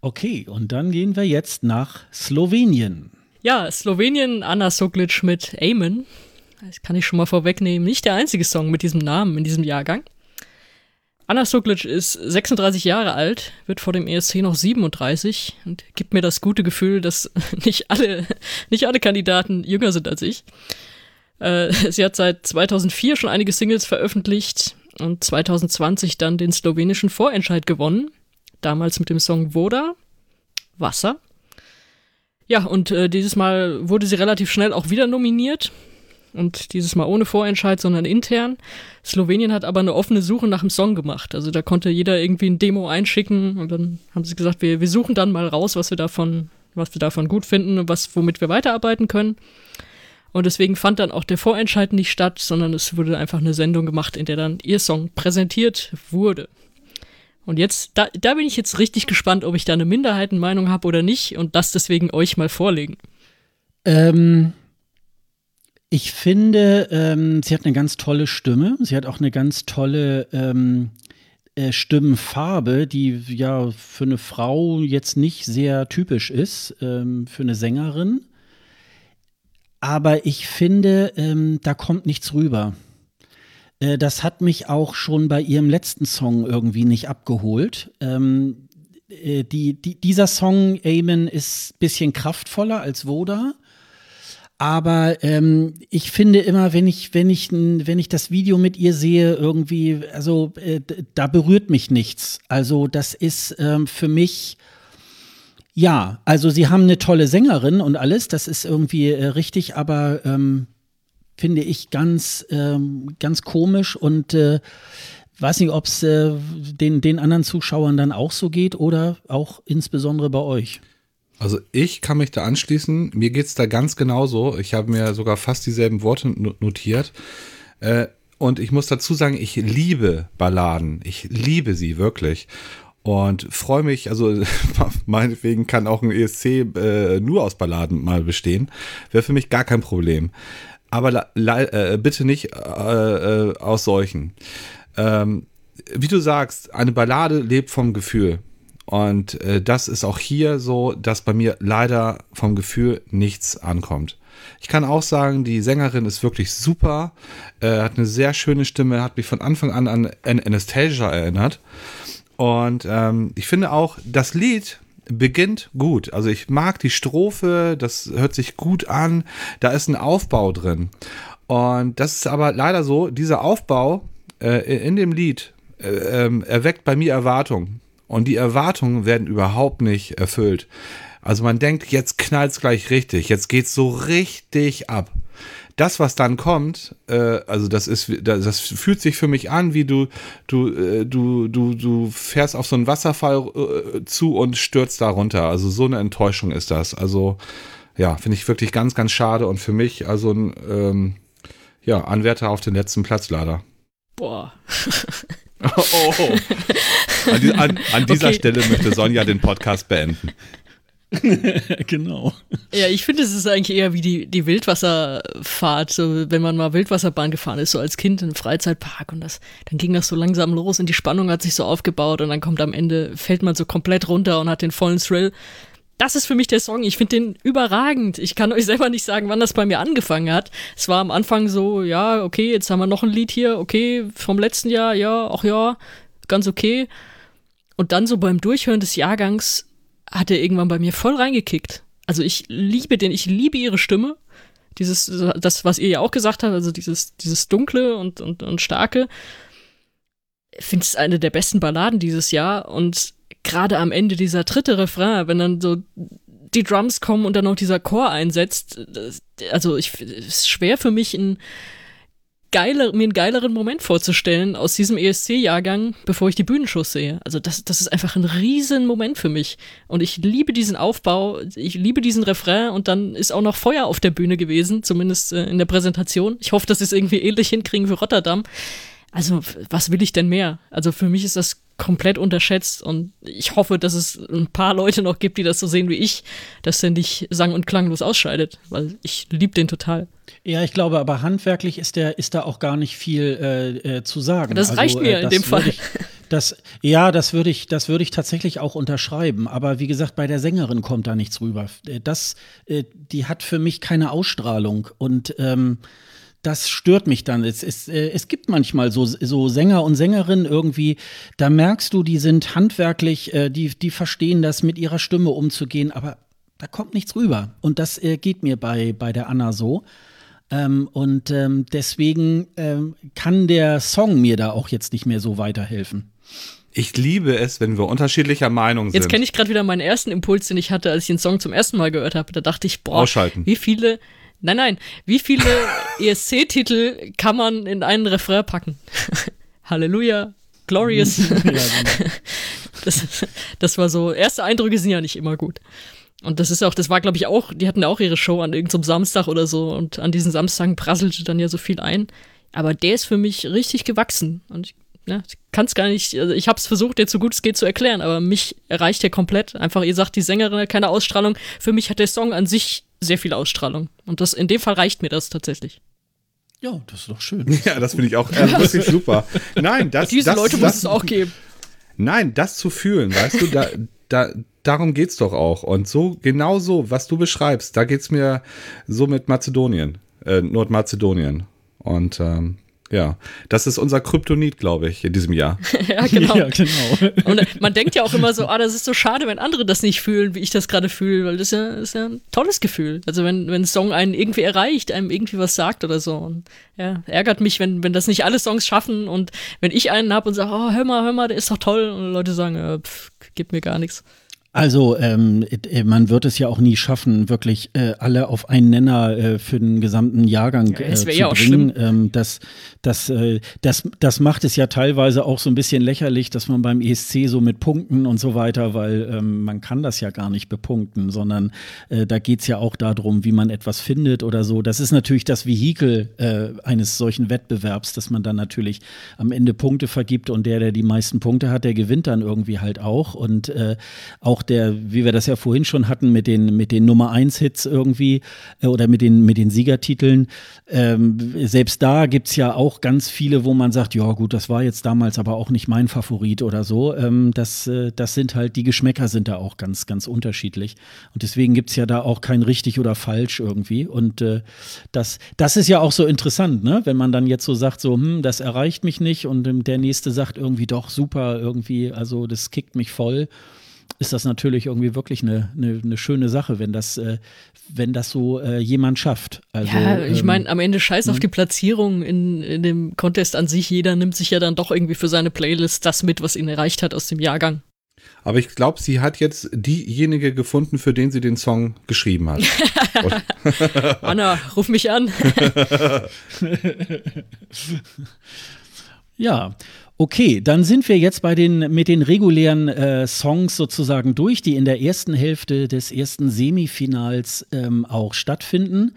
okay, und dann gehen wir jetzt nach Slowenien. Ja, Slowenien, Anna Soglic mit Amen. Das kann ich schon mal vorwegnehmen. Nicht der einzige Song mit diesem Namen in diesem Jahrgang. Anna Soglic ist 36 Jahre alt, wird vor dem ESC noch 37 und gibt mir das gute Gefühl, dass nicht alle, nicht alle Kandidaten jünger sind als ich. Äh, sie hat seit 2004 schon einige Singles veröffentlicht und 2020 dann den slowenischen Vorentscheid gewonnen. Damals mit dem Song Voda, Wasser. Ja, und äh, dieses Mal wurde sie relativ schnell auch wieder nominiert. Und dieses Mal ohne Vorentscheid, sondern intern. Slowenien hat aber eine offene Suche nach einem Song gemacht. Also da konnte jeder irgendwie ein Demo einschicken und dann haben sie gesagt, wir, wir suchen dann mal raus, was wir davon, was wir davon gut finden und was, womit wir weiterarbeiten können. Und deswegen fand dann auch der Vorentscheid nicht statt, sondern es wurde einfach eine Sendung gemacht, in der dann ihr Song präsentiert wurde. Und jetzt, da, da bin ich jetzt richtig gespannt, ob ich da eine Minderheitenmeinung habe oder nicht und das deswegen euch mal vorlegen. Ähm, ich finde, ähm, sie hat eine ganz tolle Stimme. Sie hat auch eine ganz tolle ähm, äh, Stimmenfarbe, die ja für eine Frau jetzt nicht sehr typisch ist, ähm, für eine Sängerin aber ich finde, ähm, da kommt nichts rüber. Äh, das hat mich auch schon bei ihrem letzten Song irgendwie nicht abgeholt. Ähm, äh, die, die, dieser Song, Amen, ist ein bisschen kraftvoller als Voda. Aber ähm, ich finde immer, wenn ich, wenn ich, wenn ich das Video mit ihr sehe, irgendwie, also äh, da berührt mich nichts. Also das ist ähm, für mich, ja, also sie haben eine tolle Sängerin und alles, das ist irgendwie äh, richtig, aber ähm, finde ich ganz, ähm, ganz komisch und äh, weiß nicht, ob es äh, den, den anderen Zuschauern dann auch so geht oder auch insbesondere bei euch. Also ich kann mich da anschließen. Mir geht es da ganz genauso. Ich habe mir sogar fast dieselben Worte notiert. Äh, und ich muss dazu sagen, ich liebe Balladen. Ich liebe sie wirklich. Und freue mich, also meinetwegen kann auch ein ESC äh, nur aus Balladen mal bestehen. Wäre für mich gar kein Problem. Aber äh, bitte nicht äh, äh, aus solchen. Ähm, wie du sagst, eine Ballade lebt vom Gefühl. Und äh, das ist auch hier so, dass bei mir leider vom Gefühl nichts ankommt. Ich kann auch sagen, die Sängerin ist wirklich super, äh, hat eine sehr schöne Stimme, hat mich von Anfang an an Anastasia erinnert. Und ähm, ich finde auch, das Lied beginnt gut. Also ich mag die Strophe, das hört sich gut an, da ist ein Aufbau drin. Und das ist aber leider so, dieser Aufbau äh, in dem Lied äh, äh, erweckt bei mir Erwartungen. Und die Erwartungen werden überhaupt nicht erfüllt. Also man denkt, jetzt knallt's gleich richtig, jetzt geht's so richtig ab. Das, was dann kommt, äh, also das ist, das fühlt sich für mich an, wie du, du, äh, du, du, du fährst auf so einen Wasserfall äh, zu und stürzt da runter. Also so eine Enttäuschung ist das. Also ja, finde ich wirklich ganz, ganz schade und für mich also ein ähm, ja, Anwärter auf den letzten Platz leider. Boah. oh, oh. An, die, an, an dieser okay. Stelle möchte Sonja den Podcast beenden. genau. Ja, ich finde, es ist eigentlich eher wie die, die Wildwasserfahrt, so, wenn man mal Wildwasserbahn gefahren ist, so als Kind im Freizeitpark und das, dann ging das so langsam los und die Spannung hat sich so aufgebaut und dann kommt am Ende, fällt man so komplett runter und hat den vollen Thrill. Das ist für mich der Song. Ich finde den überragend. Ich kann euch selber nicht sagen, wann das bei mir angefangen hat. Es war am Anfang so, ja, okay, jetzt haben wir noch ein Lied hier, okay, vom letzten Jahr, ja, auch ja, ganz okay. Und dann so beim Durchhören des Jahrgangs hat er irgendwann bei mir voll reingekickt. Also ich liebe den, ich liebe ihre Stimme. Dieses, das, was ihr ja auch gesagt habt, also dieses, dieses Dunkle und, und, und Starke. Ich finde es eine der besten Balladen dieses Jahr und gerade am Ende dieser dritte Refrain, wenn dann so die Drums kommen und dann noch dieser Chor einsetzt, also ich, es ist schwer für mich ein geiler, mir einen geileren Moment vorzustellen aus diesem ESC-Jahrgang, bevor ich die Bühnenshows sehe. Also das, das ist einfach ein riesen Moment für mich. Und ich liebe diesen Aufbau, ich liebe diesen Refrain und dann ist auch noch Feuer auf der Bühne gewesen, zumindest äh, in der Präsentation. Ich hoffe, dass sie es irgendwie ähnlich hinkriegen für Rotterdam. Also, was will ich denn mehr? Also für mich ist das komplett unterschätzt und ich hoffe, dass es ein paar Leute noch gibt, die das so sehen wie ich, dass der nicht sang- und klanglos ausscheidet, weil ich liebe den total. Ja, ich glaube, aber handwerklich ist der ist da auch gar nicht viel äh, äh, zu sagen. Das also, reicht mir äh, in dem Fall. Ich, das, ja, das würde ich, das würde ich tatsächlich auch unterschreiben. Aber wie gesagt, bei der Sängerin kommt da nichts rüber. Äh, das, äh, die hat für mich keine Ausstrahlung und ähm, das stört mich dann. Es, es, äh, es gibt manchmal so, so Sänger und Sängerinnen irgendwie, da merkst du, die sind handwerklich, äh, die, die verstehen das, mit ihrer Stimme umzugehen, aber da kommt nichts rüber. Und das äh, geht mir bei, bei der Anna so. Ähm, und ähm, deswegen ähm, kann der Song mir da auch jetzt nicht mehr so weiterhelfen. Ich liebe es, wenn wir unterschiedlicher Meinung sind. Jetzt kenne ich gerade wieder meinen ersten Impuls, den ich hatte, als ich den Song zum ersten Mal gehört habe. Da dachte ich, boah, Ausschalten. wie viele Nein, nein. Wie viele ESC-Titel kann man in einen Refrain packen? Halleluja, Glorious. ja, genau. das, das war so, erste Eindrücke sind ja nicht immer gut. Und das ist auch, das war, glaube ich, auch, die hatten auch ihre Show an irgendeinem Samstag oder so und an diesen Samstagen prasselte dann ja so viel ein. Aber der ist für mich richtig gewachsen. Und ich, ja, ich kann es gar nicht, also ich habe es versucht, dir so gut es geht zu erklären, aber mich erreicht der komplett. Einfach, ihr sagt, die Sängerin hat keine Ausstrahlung. Für mich hat der Song an sich sehr viel Ausstrahlung. Und das in dem Fall reicht mir das tatsächlich. Ja, das ist doch schön. Ja, das finde ich auch äh, wirklich super. Nein, das Diese das, Leute das, muss es auch geben. Nein, das zu fühlen, weißt du, da, da, darum geht's doch auch. Und so, genau so, was du beschreibst, da geht's mir so mit Mazedonien, äh, Nordmazedonien. Und ähm, Ja, das ist unser Kryptonit, glaube ich, in diesem Jahr. ja, genau. ja, genau. Und äh, man denkt ja auch immer so, ah, das ist so schade, wenn andere das nicht fühlen, wie ich das gerade fühle, weil das ist ja, ist ja ein tolles Gefühl. Also wenn, wenn ein Song einen irgendwie erreicht, einem irgendwie was sagt oder so. Und ja, ärgert mich, wenn, wenn das nicht alle Songs schaffen und wenn ich einen habe und sage, oh, hör mal, hör mal, der ist doch toll und Leute sagen, äh, pff, gibt mir gar nichts. Also ähm, äh, man wird es ja auch nie schaffen, wirklich äh, alle auf einen Nenner äh, für den gesamten Jahrgang äh, zu ja bringen. Ähm, das, das, äh, das, das macht es ja teilweise auch so ein bisschen lächerlich, dass man beim ESC so mit Punkten und so weiter, weil ähm, man kann das ja gar nicht bepunkten, sondern äh, da geht es ja auch darum, wie man etwas findet oder so. Das ist natürlich das Vehikel eines solchen Wettbewerbs, dass man dann natürlich am Ende Punkte vergibt und der, der die meisten Punkte hat, der gewinnt dann irgendwie halt auch. Und äh, auch der, wie wir das ja vorhin schon hatten, mit den, mit den Nummer 1 Hits irgendwie äh, oder mit den, mit den Siegertiteln, ähm, selbst da gibt es ja auch ganz viele, wo man sagt, ja gut, das war jetzt damals aber auch nicht mein Favorit oder so. Ähm, das, äh, das sind halt, die Geschmäcker sind da auch ganz, ganz unterschiedlich. Und deswegen gibt es ja da auch kein richtig oder falsch irgendwie. Und äh, das, das ist ja auch so interessant, ne? wenn man dann jetzt so sagt, so, hm, das erreicht mich nicht und ähm, der nächste sagt irgendwie doch super, irgendwie, also das kickt mich voll ist das natürlich irgendwie wirklich eine, eine, eine schöne Sache, wenn das, äh, wenn das so äh, jemand schafft. Also, ja, ich ähm, meine, am Ende scheiß auf ne? die Platzierung in, in dem Contest an sich. Jeder nimmt sich ja dann doch irgendwie für seine Playlist das mit, was ihn erreicht hat aus dem Jahrgang. Aber ich glaube, sie hat jetzt diejenige gefunden, für den sie den Song geschrieben hat. Anna, ruf mich an. ja, Okay, dann sind wir jetzt bei den mit den regulären äh, Songs sozusagen durch, die in der ersten Hälfte des ersten Semifinals ähm, auch stattfinden.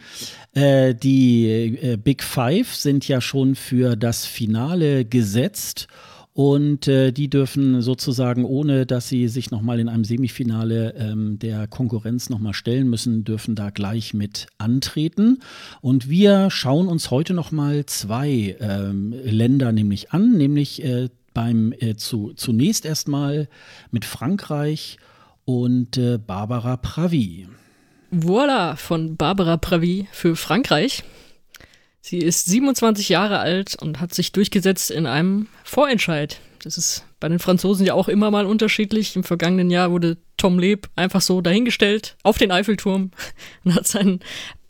Äh, die äh, Big Five sind ja schon für das Finale gesetzt und äh, die dürfen sozusagen, ohne dass sie sich nochmal in einem Semifinale ähm, der Konkurrenz nochmal stellen müssen, dürfen da gleich mit antreten. Und wir schauen uns heute nochmal zwei ähm, Länder nämlich an, nämlich äh, beim äh, zu, zunächst erstmal mit Frankreich und äh, Barbara Pravi. Voilà, von Barbara Pravi für Frankreich. Sie ist 27 Jahre alt und hat sich durchgesetzt in einem Vorentscheid. Das ist bei den Franzosen ja auch immer mal unterschiedlich. Im vergangenen Jahr wurde Tom Leb einfach so dahingestellt auf den Eiffelturm und hat seinen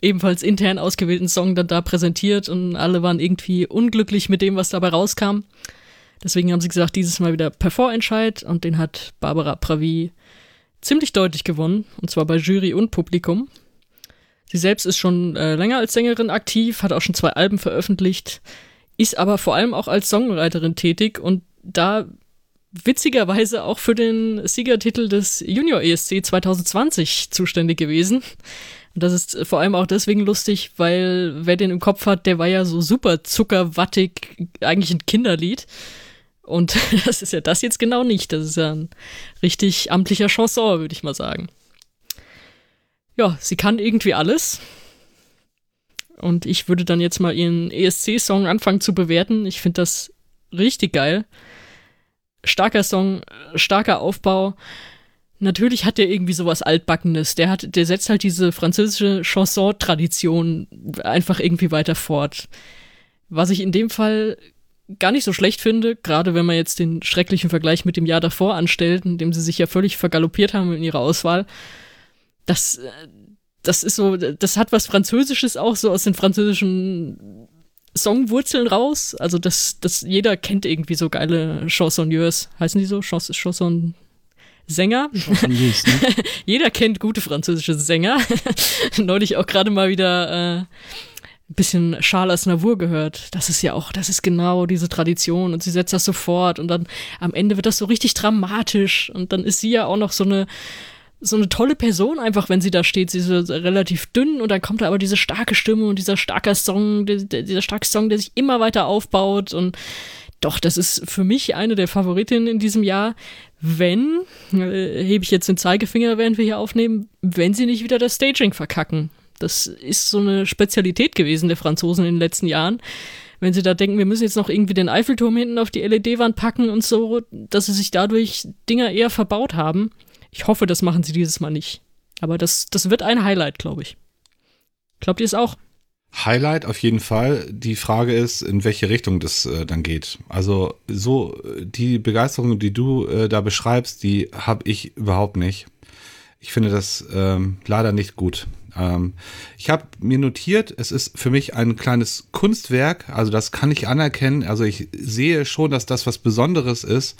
ebenfalls intern ausgewählten Song dann da präsentiert und alle waren irgendwie unglücklich mit dem, was dabei rauskam. Deswegen haben sie gesagt, dieses Mal wieder per Vorentscheid und den hat Barbara Pravi ziemlich deutlich gewonnen und zwar bei Jury und Publikum. Sie selbst ist schon äh, länger als Sängerin aktiv, hat auch schon zwei Alben veröffentlicht, ist aber vor allem auch als Songwriterin tätig und da witzigerweise auch für den Siegertitel des Junior ESC 2020 zuständig gewesen. Und das ist vor allem auch deswegen lustig, weil wer den im Kopf hat, der war ja so super zuckerwattig, eigentlich ein Kinderlied. Und das ist ja das jetzt genau nicht. Das ist ja ein richtig amtlicher Chanson, würde ich mal sagen ja, sie kann irgendwie alles. Und ich würde dann jetzt mal ihren ESC-Song anfangen zu bewerten. Ich finde das richtig geil. Starker Song, starker Aufbau. Natürlich hat der irgendwie sowas Altbackenes. Der hat, der setzt halt diese französische Chanson-Tradition einfach irgendwie weiter fort. Was ich in dem Fall gar nicht so schlecht finde, gerade wenn man jetzt den schrecklichen Vergleich mit dem Jahr davor anstellt, in dem sie sich ja völlig vergaloppiert haben in ihrer Auswahl das, äh, das ist so, das hat was Französisches auch so aus den französischen Songwurzeln raus. Also das, das jeder kennt irgendwie so geile Chansonneurs, heißen die so? Chans Chanson Sänger. Ne? jeder kennt gute französische Sänger. Neulich auch gerade mal wieder äh, ein bisschen Charles Navour gehört. Das ist ja auch, das ist genau diese Tradition und sie setzt das sofort und dann am Ende wird das so richtig dramatisch und dann ist sie ja auch noch so eine so eine tolle Person einfach, wenn sie da steht. Sie ist so relativ dünn und dann kommt da aber diese starke Stimme und dieser starke Song, dieser starke Song, der sich immer weiter aufbaut und doch, das ist für mich eine der Favoritinnen in diesem Jahr. Wenn, äh, hebe ich jetzt den Zeigefinger, während wir hier aufnehmen, wenn sie nicht wieder das Staging verkacken. Das ist so eine Spezialität gewesen der Franzosen in den letzten Jahren. Wenn sie da denken, wir müssen jetzt noch irgendwie den Eiffelturm hinten auf die LED-Wand packen und so, dass sie sich dadurch Dinger eher verbaut haben. Ich hoffe, das machen sie dieses Mal nicht. Aber das, das wird ein Highlight, glaube ich. Glaubt ihr es auch? Highlight auf jeden Fall. Die Frage ist, in welche Richtung das äh, dann geht. Also so die Begeisterung, die du äh, da beschreibst, die habe ich überhaupt nicht. Ich finde das ähm, leider nicht gut. Ähm, ich habe mir notiert, es ist für mich ein kleines Kunstwerk. Also das kann ich anerkennen. Also ich sehe schon, dass das was Besonderes ist.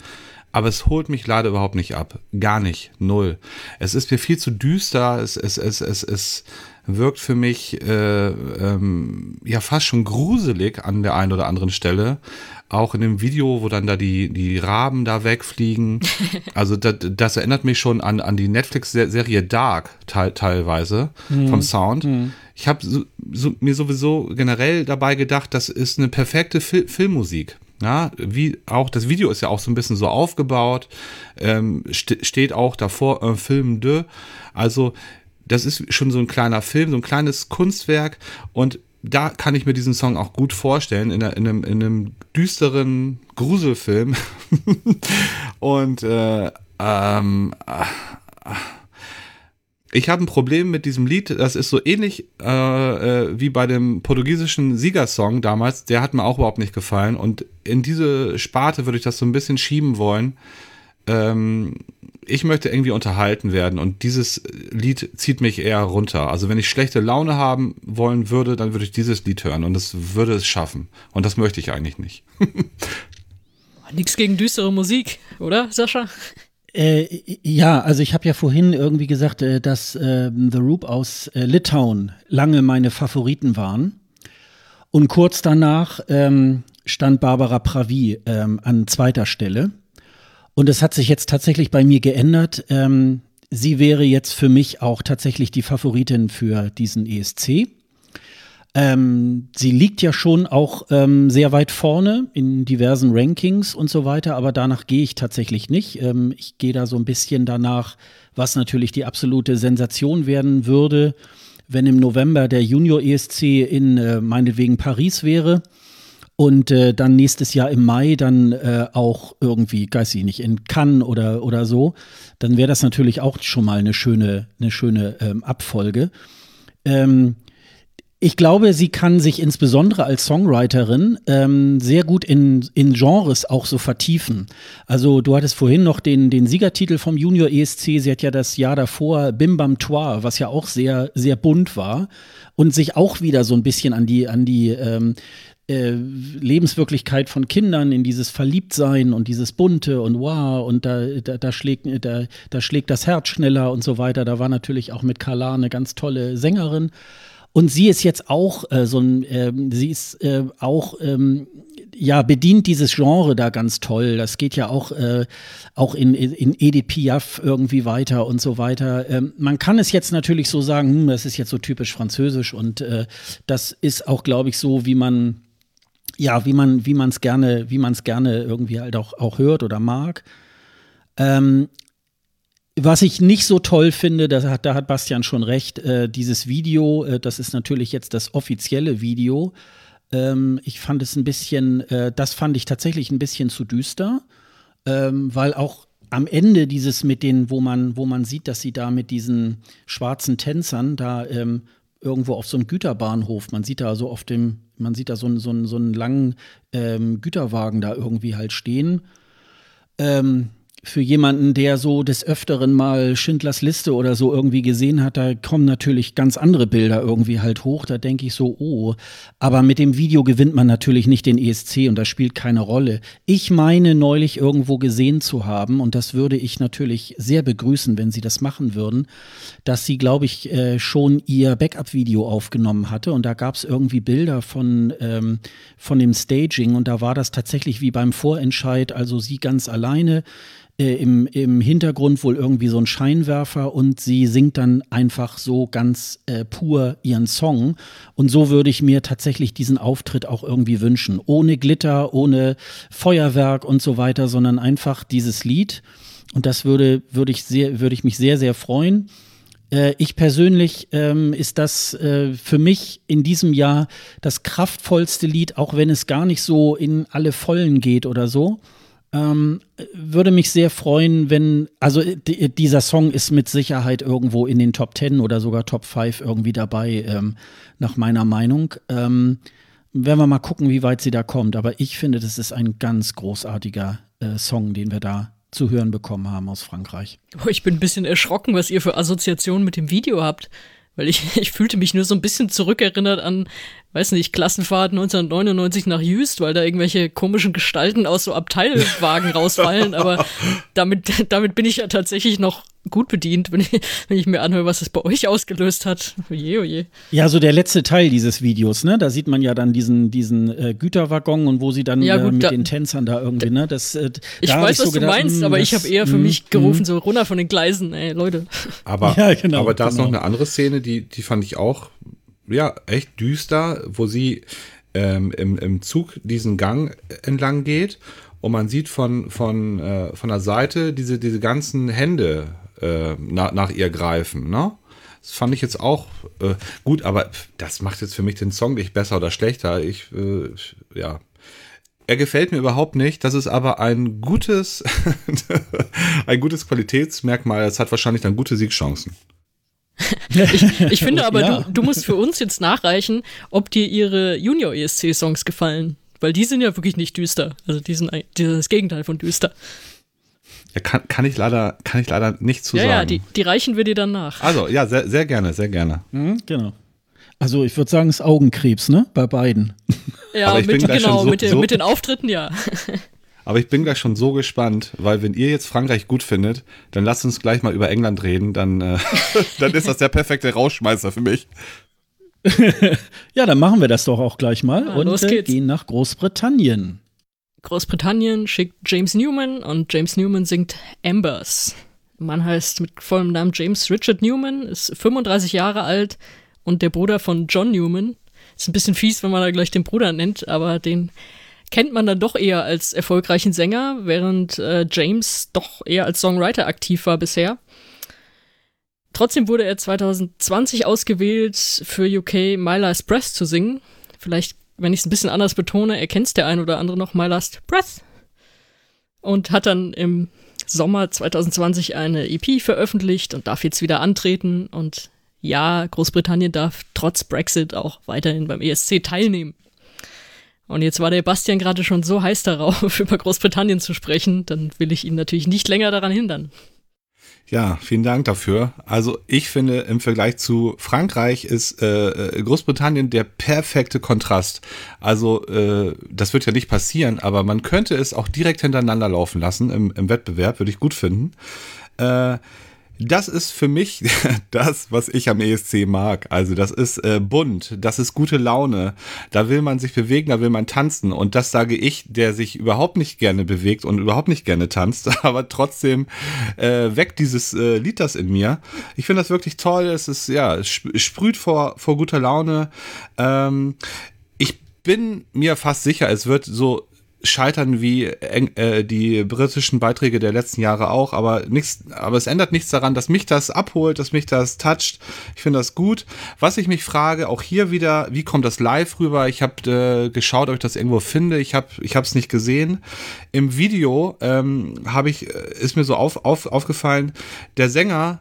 Aber es holt mich leider überhaupt nicht ab. Gar nicht. Null. Es ist mir viel zu düster. Es, es, es, es, es wirkt für mich äh, ähm, ja fast schon gruselig an der einen oder anderen Stelle. Auch in dem Video, wo dann da die, die Raben da wegfliegen. Also das, das erinnert mich schon an, an die Netflix-Serie Dark te teilweise mhm. vom Sound. Mhm. Ich habe so, so, mir sowieso generell dabei gedacht, das ist eine perfekte Fil Filmmusik. Ja, wie auch das Video ist ja auch so ein bisschen so aufgebaut, ähm, st steht auch davor ein Film de. Also das ist schon so ein kleiner Film, so ein kleines Kunstwerk und da kann ich mir diesen Song auch gut vorstellen, in, in, einem, in einem düsteren Gruselfilm. und äh, ähm, äh, ich habe ein Problem mit diesem Lied, das ist so ähnlich äh, äh, wie bei dem portugiesischen Siegersong damals, der hat mir auch überhaupt nicht gefallen und in diese Sparte würde ich das so ein bisschen schieben wollen. Ähm, ich möchte irgendwie unterhalten werden und dieses Lied zieht mich eher runter. Also wenn ich schlechte Laune haben wollen würde, dann würde ich dieses Lied hören und es würde es schaffen. Und das möchte ich eigentlich nicht. Nichts gegen düstere Musik, oder, Sascha? Äh, ja, also ich habe ja vorhin irgendwie gesagt, äh, dass äh, The Roop aus äh, Litauen lange meine Favoriten waren. Und kurz danach ähm, stand Barbara Pravi ähm, an zweiter Stelle. Und es hat sich jetzt tatsächlich bei mir geändert. Ähm, sie wäre jetzt für mich auch tatsächlich die Favoritin für diesen ESC. Ähm, sie liegt ja schon auch ähm, sehr weit vorne in diversen Rankings und so weiter, aber danach gehe ich tatsächlich nicht. Ähm, ich gehe da so ein bisschen danach, was natürlich die absolute Sensation werden würde, wenn im November der Junior ESC in äh, meinetwegen Paris wäre und äh, dann nächstes Jahr im Mai dann äh, auch irgendwie, weiß ich nicht, in Cannes oder, oder so, dann wäre das natürlich auch schon mal eine schöne, eine schöne ähm, Abfolge. Ähm, ich glaube, sie kann sich insbesondere als Songwriterin ähm, sehr gut in, in Genres auch so vertiefen. Also du hattest vorhin noch den, den Siegertitel vom Junior ESC. Sie hat ja das Jahr davor Bim Bam Toi, was ja auch sehr, sehr bunt war und sich auch wieder so ein bisschen an die, an die ähm, äh, Lebenswirklichkeit von Kindern, in dieses Verliebtsein und dieses Bunte und wow, und da, da, da, schlägt, da, da schlägt das Herz schneller und so weiter. Da war natürlich auch mit Carla eine ganz tolle Sängerin. Und sie ist jetzt auch äh, so ein, äh, sie ist äh, auch, ähm, ja, bedient dieses Genre da ganz toll. Das geht ja auch, äh, auch in, in Edith Piaf irgendwie weiter und so weiter. Ähm, man kann es jetzt natürlich so sagen, hm, das ist jetzt so typisch französisch und äh, das ist auch, glaube ich, so, wie man ja, wie man, wie man es gerne, wie man es gerne irgendwie halt auch, auch hört oder mag. Ähm, was ich nicht so toll finde, da hat, da hat Bastian schon recht, äh, dieses Video, äh, das ist natürlich jetzt das offizielle Video. Ähm, ich fand es ein bisschen, äh, das fand ich tatsächlich ein bisschen zu düster, ähm, weil auch am Ende dieses mit den, wo man, wo man sieht, dass sie da mit diesen schwarzen Tänzern da ähm, irgendwo auf so einem Güterbahnhof, man sieht da so auf dem man sieht da so, so, so einen langen ähm, Güterwagen da irgendwie halt stehen. Ähm, für jemanden, der so des Öfteren mal Schindlers Liste oder so irgendwie gesehen hat, da kommen natürlich ganz andere Bilder irgendwie halt hoch. Da denke ich so, oh, aber mit dem Video gewinnt man natürlich nicht den ESC und das spielt keine Rolle. Ich meine neulich irgendwo gesehen zu haben, und das würde ich natürlich sehr begrüßen, wenn sie das machen würden, dass sie, glaube ich, äh, schon ihr Backup-Video aufgenommen hatte und da gab es irgendwie Bilder von, ähm, von dem Staging und da war das tatsächlich wie beim Vorentscheid, also sie ganz alleine äh, im, im Hintergrund wohl irgendwie so ein Scheinwerfer und sie singt dann einfach so ganz äh, pur ihren Song. Und so würde ich mir tatsächlich diesen Auftritt auch irgendwie wünschen. Ohne Glitter, ohne Feuerwerk und so weiter, sondern einfach dieses Lied. Und das würde, würde ich sehr, würde ich mich sehr, sehr freuen. Äh, ich persönlich ähm, ist das äh, für mich in diesem Jahr das kraftvollste Lied, auch wenn es gar nicht so in alle Vollen geht oder so. Ähm, würde mich sehr freuen, wenn, also dieser Song ist mit Sicherheit irgendwo in den Top 10 oder sogar Top 5 irgendwie dabei, ähm, nach meiner Meinung. Ähm, werden wir mal gucken, wie weit sie da kommt. Aber ich finde, das ist ein ganz großartiger äh, Song, den wir da zu hören bekommen haben aus Frankreich. Ich bin ein bisschen erschrocken, was ihr für Assoziationen mit dem Video habt. Weil ich, ich fühlte mich nur so ein bisschen zurückerinnert an, weiß nicht, Klassenfahrt 1999 nach Jüst, weil da irgendwelche komischen Gestalten aus so Abteilwagen rausfallen. Aber damit, damit bin ich ja tatsächlich noch gut bedient, wenn ich, wenn ich mir anhöre, was es bei euch ausgelöst hat. Oje, oje. Ja, so der letzte Teil dieses Videos, ne? Da sieht man ja dann diesen, diesen äh, Güterwaggon und wo sie dann ja, gut, äh, mit da, den Tänzern da irgendwie, ne? Das, äh, ich da weiß, ich was so du gedacht, meinst, mh, aber das, ich habe eher für mh, mich gerufen, mh. so runter von den Gleisen, ey, Leute. Aber, Ja, genau, aber da ist genau. noch eine andere Szene, die, die fand ich auch, ja, echt düster, wo sie ähm, im, im Zug diesen Gang entlang geht und man sieht von, von, äh, von der Seite diese, diese ganzen Hände äh, nach, nach ihr greifen, ne? Das fand ich jetzt auch äh, gut, aber das macht jetzt für mich den Song nicht besser oder schlechter. Ich, äh, ja. Er gefällt mir überhaupt nicht. Das ist aber ein gutes, ein gutes Qualitätsmerkmal. Es hat wahrscheinlich dann gute Siegchancen. Ich, ich finde aber, Ja. du, du musst für uns jetzt nachreichen, ob dir ihre Junior-ESC-Songs gefallen. Weil die sind ja wirklich nicht düster. Also die sind, ein- die sind das Gegenteil von düster. Ja, kann, kann ich leider, kann ich leider nicht zu Ja, sagen. ja, die, die reichen wir dir dann nach. also, ja, sehr, sehr gerne, sehr gerne. Mhm, genau. Also ich würde sagen, es ist Augenkrebs, ne? Bei beiden. Ja, mit, genau, so- mit, den, so- mit den Auftritten, ja. Aber ich bin gleich schon so gespannt, weil wenn ihr jetzt Frankreich gut findet, dann lasst uns gleich mal über England reden. Dann, äh, dann ist das der perfekte Rauschmeißer für mich. Ja, dann machen wir das doch auch gleich mal Ja, und los äh, geht's. gehen nach Großbritannien. Großbritannien schickt James Newman und James Newman singt Embers. Der Mann heißt mit vollem Namen James Richard Newman, ist 35 Jahre alt und der Bruder von John Newman. Ist ein bisschen fies, wenn man da gleich den Bruder nennt, aber den kennt man dann doch eher als erfolgreichen Sänger, während äh, James doch eher als Songwriter aktiv war bisher. Trotzdem wurde er 2020 ausgewählt, für UK My Last Breath zu singen. Vielleicht, wenn ich es ein bisschen anders betone, erkennt der ein oder andere noch My Last Breath. Und hat dann im Sommer 2020 eine EP veröffentlicht und darf jetzt wieder antreten. Und ja, Großbritannien darf trotz Brexit auch weiterhin beim ESC teilnehmen. Und jetzt war der Bastian gerade schon so heiß darauf, über Großbritannien zu sprechen, dann will ich ihn natürlich nicht länger daran hindern. Ja, vielen Dank dafür. Also ich finde, im Vergleich zu Frankreich ist äh, äh, Großbritannien der perfekte Kontrast. Also äh, das wird ja nicht passieren, aber man könnte es auch direkt hintereinander laufen lassen im, im Wettbewerb, würde ich gut finden. Äh, das ist für mich das, was ich am ESC mag. Also das ist äh, bunt, das ist gute Laune. Da will man sich bewegen, da will man tanzen. Und das sage ich, der sich überhaupt nicht gerne bewegt und überhaupt nicht gerne tanzt, aber trotzdem äh, weckt dieses äh, Lied das in mir. Ich finde das wirklich toll. Es ist ja sprüht vor vor guter Laune. Ähm, ich bin mir fast sicher, es wird so scheitern wie äh, die britischen Beiträge der letzten Jahre auch, aber nichts, aber es ändert nichts daran, dass mich das abholt, dass mich das toucht. Ich finde das gut. Was ich mich frage, auch hier wieder, wie kommt das live rüber? Ich habe äh, geschaut, ob ich das irgendwo finde. Ich habe, ich habe es nicht gesehen. Im Video ähm, habe ich, äh, ist mir so auf, auf, aufgefallen, der Sänger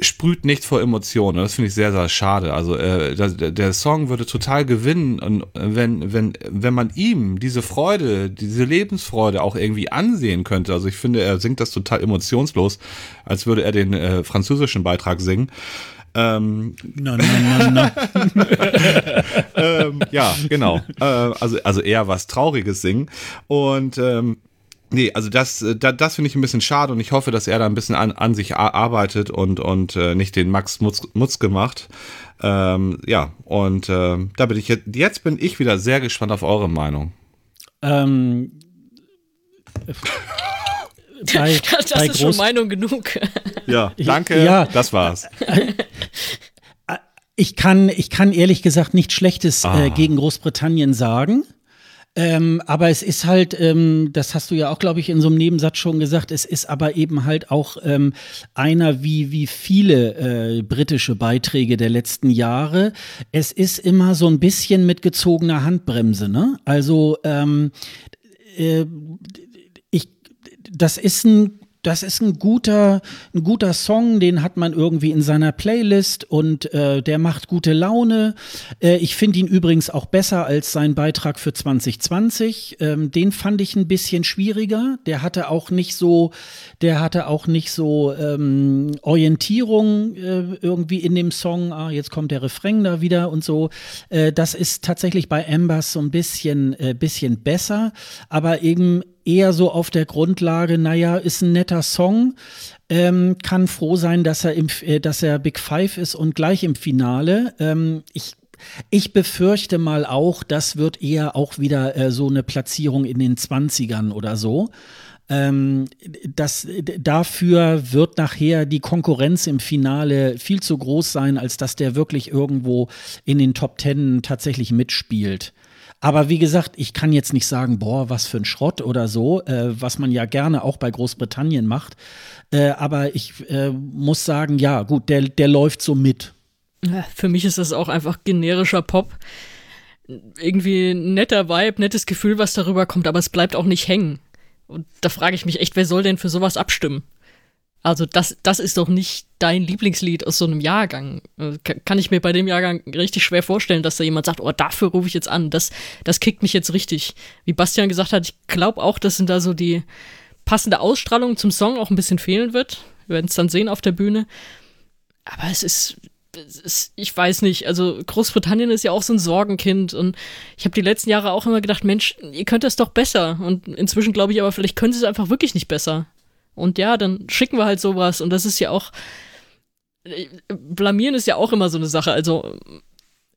sprüht nicht vor Emotionen. Das finde ich sehr, sehr schade. Also äh, der, der Song würde total gewinnen, und wenn, wenn, wenn man ihm diese Freude, diese Lebensfreude auch irgendwie ansehen könnte. Also ich finde, er singt das total emotionslos, als würde er den äh, französischen Beitrag singen. Ähm, Na, na, na, na. ähm, ja, genau. Äh, also, also eher was Trauriges singen. Und ähm, nee, also das, äh, da, das finde ich ein bisschen schade und ich hoffe, dass er da ein bisschen an, an sich arbeitet und, und äh, nicht den Max Mutz, Mutz gemacht. Ähm, ja, und ähm, da bin ich jetzt, jetzt bin ich wieder sehr gespannt auf eure Meinung. ähm, bei, Das bei ist schon Meinung genug. Ja, danke. Ja. Das war's. Ich kann, ich kann ehrlich gesagt nichts Schlechtes Ah. äh, gegen Großbritannien sagen. Ähm, aber es ist halt, ähm, das hast du ja auch, glaube ich, in so einem Nebensatz schon gesagt, es ist aber eben halt auch ähm, einer wie, wie viele äh, britische Beiträge der letzten Jahre. Es ist immer so ein bisschen mit gezogener Handbremse, ne? Also ähm, äh, ich das ist ein das ist ein guter, ein guter Song, den hat man irgendwie in seiner Playlist und äh, der macht gute Laune. Äh, ich finde ihn übrigens auch besser als sein Beitrag für 2020. Ähm, den fand ich ein bisschen schwieriger. Der hatte auch nicht so, der hatte auch nicht so ähm, Orientierung äh, irgendwie in dem Song. Ah, jetzt kommt der Refrain da wieder und so. Äh, das ist tatsächlich bei Ambers so ein bisschen, äh, bisschen besser, aber eben eher so auf der Grundlage, naja, ist ein netter Song, ähm, kann froh sein, dass er, im, äh, dass er Big Five ist und gleich im Finale. Ähm, ich ich befürchte mal auch, das wird eher auch wieder äh, so eine Platzierung in den 20ern oder so. Ähm, das, dafür wird nachher die Konkurrenz im Finale viel zu groß sein, als dass der wirklich irgendwo in den Top Ten tatsächlich mitspielt. Aber wie gesagt, ich kann jetzt nicht sagen, boah, was für ein Schrott oder so, äh, was man ja gerne auch bei Großbritannien macht. Äh, aber ich äh, muss sagen, ja, gut, der, der läuft so mit. Für mich ist das auch einfach generischer Pop. Irgendwie netter Vibe, nettes Gefühl, was darüber kommt, aber es bleibt auch nicht hängen. Und da frage ich mich echt, wer soll denn für sowas abstimmen? Also das, das ist doch nicht dein Lieblingslied aus so einem Jahrgang. Äh, kann ich mir bei dem Jahrgang richtig schwer vorstellen, dass da jemand sagt, oh, dafür rufe ich jetzt an. Das, das kickt mich jetzt richtig. Wie Bastian gesagt hat, ich glaube auch, dass da so die passende Ausstrahlung zum Song auch ein bisschen fehlen wird. Wir werden es dann sehen auf der Bühne. Aber es ist, es ist, ich weiß nicht, also Großbritannien ist ja auch so ein Sorgenkind und ich habe die letzten Jahre auch immer gedacht, Mensch, ihr könnt das doch besser. Und inzwischen glaube ich aber, vielleicht können sie es einfach wirklich nicht besser. Und ja, dann schicken wir halt sowas. Und das ist ja auch. Blamieren ist ja auch immer so eine Sache. Also,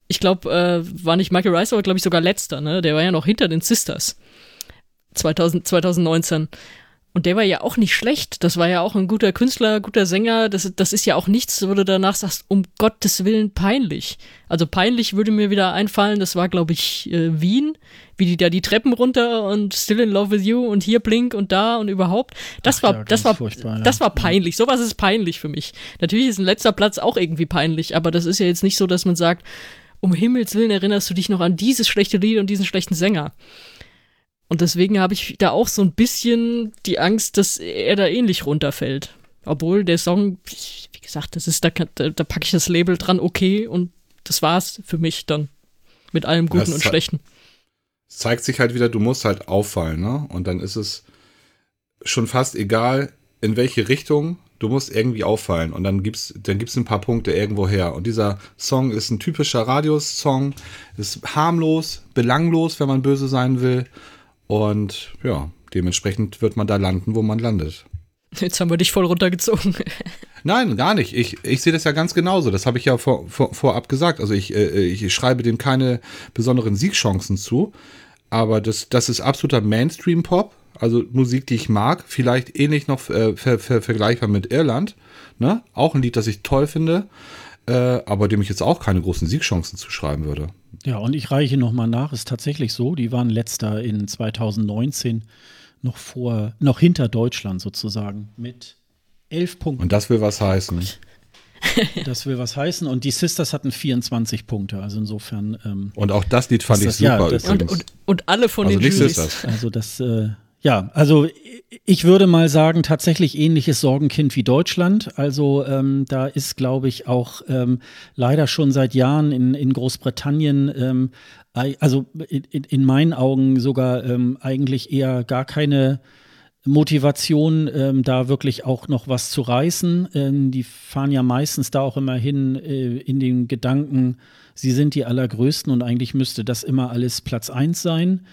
ich glaube, äh, war nicht Michael Rice, aber glaube ich sogar letzter, ne? Der war ja noch hinter den Sisters. 2000, 2019. Und der war ja auch nicht schlecht. Das war ja auch ein guter Künstler, guter Sänger. Das, das ist ja auch nichts, wo du danach sagst, um Gottes Willen peinlich. Also peinlich würde mir wieder einfallen, das war, glaube ich, äh, Wien, wie die da die Treppen runter und Still in Love with You und hier Blink und da und überhaupt. Das Ach, war, ja, das war, ja. das war peinlich. Sowas ist peinlich für mich. Natürlich ist ein letzter Platz auch irgendwie peinlich, aber das ist ja jetzt nicht so, dass man sagt, um Himmels Willen erinnerst du dich noch an dieses schlechte Lied und diesen schlechten Sänger. Und deswegen habe ich da auch so ein bisschen die Angst, dass er da ähnlich runterfällt. Obwohl der Song, wie gesagt, das ist, da, da, da packe ich das Label dran, okay, und das war's für mich dann. Mit allem Guten und Schlechten. Es zeigt sich halt wieder, du musst halt auffallen, ne? Und dann ist es schon fast egal, in welche Richtung, du musst irgendwie auffallen. Und dann gibt's, dann gibt's ein paar Punkte irgendwo her. Und dieser Song ist ein typischer Radios-Song, ist harmlos, belanglos, wenn man böse sein will. Und ja, dementsprechend wird man da landen, wo man landet. Jetzt haben wir dich voll runtergezogen. Nein, gar nicht. Ich, ich sehe das ja ganz genauso. Das habe ich ja vor, vor, vorab gesagt. Also ich, äh, ich schreibe dem keine besonderen Siegchancen zu. Aber das, das ist absoluter Mainstream-Pop. Also Musik, die ich mag. Vielleicht ähnlich noch äh, ver, ver, vergleichbar mit Irland. Ne? Auch ein Lied, das ich toll finde. Äh, aber dem ich jetzt auch keine großen Siegchancen zuschreiben würde. Ja, und ich reiche nochmal nach, ist tatsächlich so, die waren letzter in 2019 noch vor, noch hinter Deutschland sozusagen mit elf Punkten. Und das will was heißen. Das will was heißen. Und die Sisters hatten 24 Punkte. Also insofern. Ähm, und auch das Lied fand ich das, super. Ja, und, und, und, alle von also den Sisters. Also das, äh, ja, also ich würde mal sagen, tatsächlich ähnliches Sorgenkind wie Deutschland. Also ähm, da ist, glaube ich, auch ähm, leider schon seit Jahren in, in Großbritannien, ähm, also in, in, meinen Augen sogar ähm, eigentlich eher gar keine Motivation, ähm, da wirklich auch noch was zu reißen. Ähm, die fahren ja meistens da auch immer hin äh, in den Gedanken, sie sind die Allergrößten und eigentlich müsste das immer alles Platz eins sein.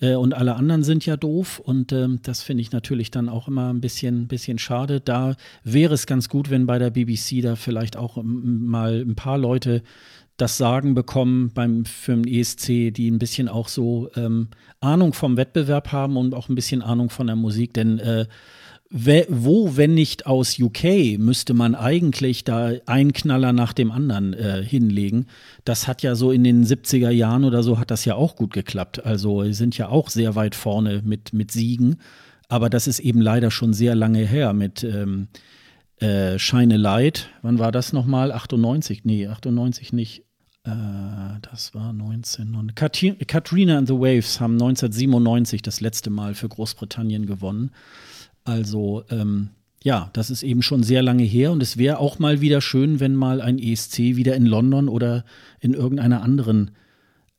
Äh, und alle anderen sind ja doof. Und ähm, das finde ich natürlich dann auch immer ein bisschen, bisschen schade. Da wäre es ganz gut, wenn bei der BBC da vielleicht auch mal ein paar Leute das Sagen bekommen beim für den ESC, die ein bisschen auch so ähm, Ahnung vom Wettbewerb haben und auch ein bisschen Ahnung von der Musik, denn äh, wo, wenn nicht aus UK, müsste man eigentlich da einen Knaller nach dem anderen äh, hinlegen. Das hat ja so in den 70er Jahren oder so hat das ja auch gut geklappt. Also sind ja auch sehr weit vorne mit, mit Siegen. Aber das ist eben leider schon sehr lange her mit ähm, äh, Shine Light. Wann war das nochmal? 98? Nee, 98 nicht. Äh, das war 19. Und Katrina and the Waves haben 1997 das letzte Mal für Großbritannien gewonnen. Also ähm, ja, das ist eben schon sehr lange her und es wäre auch mal wieder schön, wenn mal ein ESC wieder in London oder in irgendeiner anderen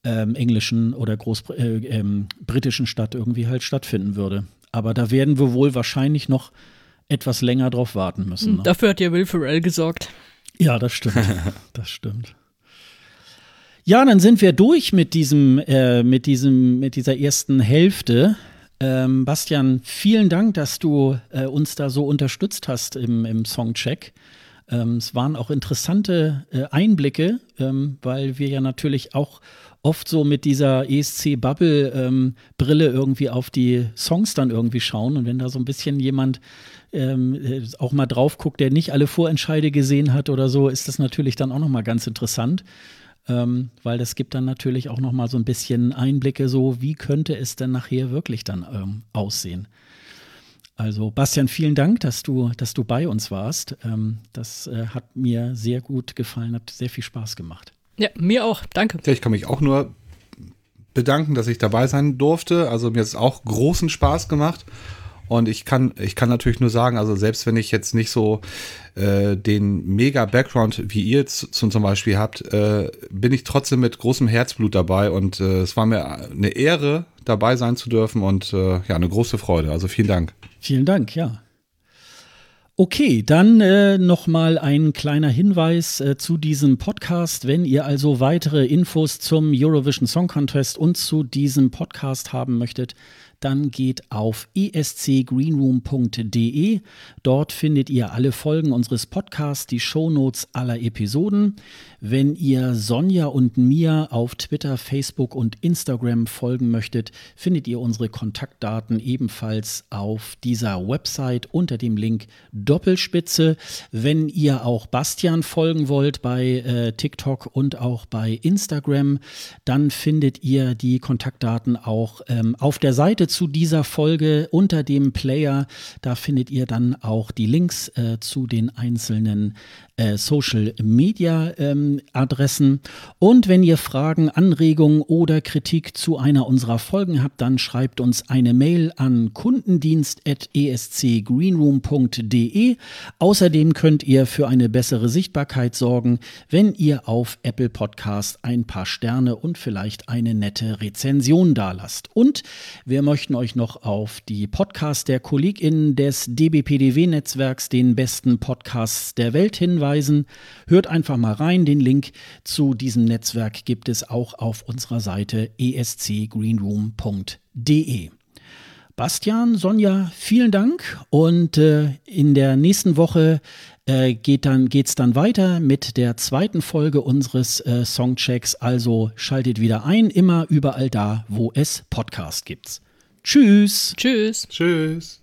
ähm, englischen oder groß äh, ähm, britischen Stadt irgendwie halt stattfinden würde. Aber da werden wir wohl wahrscheinlich noch etwas länger drauf warten müssen. Ne? Dafür hat ja Will Ferrell gesorgt. Ja, das stimmt. das stimmt. Ja, dann sind wir durch mit diesem, äh, mit diesem, mit dieser ersten Hälfte. Ähm, Bastian, vielen Dank, dass du äh, uns da so unterstützt hast im, im Songcheck. Ähm, es waren auch interessante äh, Einblicke, ähm, weil wir ja natürlich auch oft so mit dieser ESC-Bubble-Brille ähm, irgendwie auf die Songs dann irgendwie schauen. Und wenn da so ein bisschen jemand ähm, äh, auch mal drauf guckt, der nicht alle Vorentscheide gesehen hat oder so, ist das natürlich dann auch nochmal ganz interessant. Ähm, weil das gibt dann natürlich auch nochmal so ein bisschen Einblicke, so wie könnte es denn nachher wirklich dann ähm, aussehen. Also Bastian, vielen Dank, dass du, dass du bei uns warst. Ähm, das äh, hat mir sehr gut gefallen, hat sehr viel Spaß gemacht. Ja, mir auch. Danke. Ja, ich kann mich auch nur bedanken, dass ich dabei sein durfte. Also mir hat es auch großen Spaß gemacht. Und ich kann, ich kann natürlich nur sagen, also selbst wenn ich jetzt nicht so äh, den mega Background wie ihr jetzt zum Beispiel habt, äh, bin ich trotzdem mit großem Herzblut dabei und äh, es war mir eine Ehre, dabei sein zu dürfen und äh, ja, eine große Freude. Also vielen Dank. Vielen Dank, ja. Okay, dann äh, nochmal ein kleiner Hinweis äh, zu diesem Podcast. Wenn ihr also weitere Infos zum Eurovision Song Contest und zu diesem Podcast haben möchtet, dann geht auf escgreenroom.de. Dort findet ihr alle Folgen unseres Podcasts, die Shownotes aller Episoden. Wenn ihr Sonja und mir auf Twitter, Facebook und Instagram folgen möchtet, findet ihr unsere Kontaktdaten ebenfalls auf dieser Website unter dem Link Doppelspitze. Wenn ihr auch Bastian folgen wollt bei äh, TikTok und auch bei Instagram, dann findet ihr die Kontaktdaten auch ähm, auf der Seite zu dieser Folge unter dem Player. Da findet ihr dann auch die Links äh, zu den einzelnen äh, Social Media ähm, Adressen. Und wenn ihr Fragen, Anregungen oder Kritik zu einer unserer Folgen habt, dann schreibt uns eine Mail an kundendienst.escgreenroom.de. Außerdem könnt ihr für eine bessere Sichtbarkeit sorgen, wenn ihr auf Apple Podcast ein paar Sterne und vielleicht eine nette Rezension dalasst. Und wir möchten euch noch auf die Podcasts der KollegInnen des DBPDW-Netzwerks, den besten Podcasts der Welt hinweisen hinweisen. Hört einfach mal rein. Den Link zu diesem Netzwerk gibt es auch auf unserer Seite escgreenroom.de. Bastian, Sonja, vielen Dank. Und äh, in der nächsten Woche äh, geht dann, geht's dann weiter mit der zweiten Folge unseres äh, Songchecks. Also schaltet wieder ein, immer überall da, wo es Podcast gibt. Tschüss. Tschüss. Tschüss.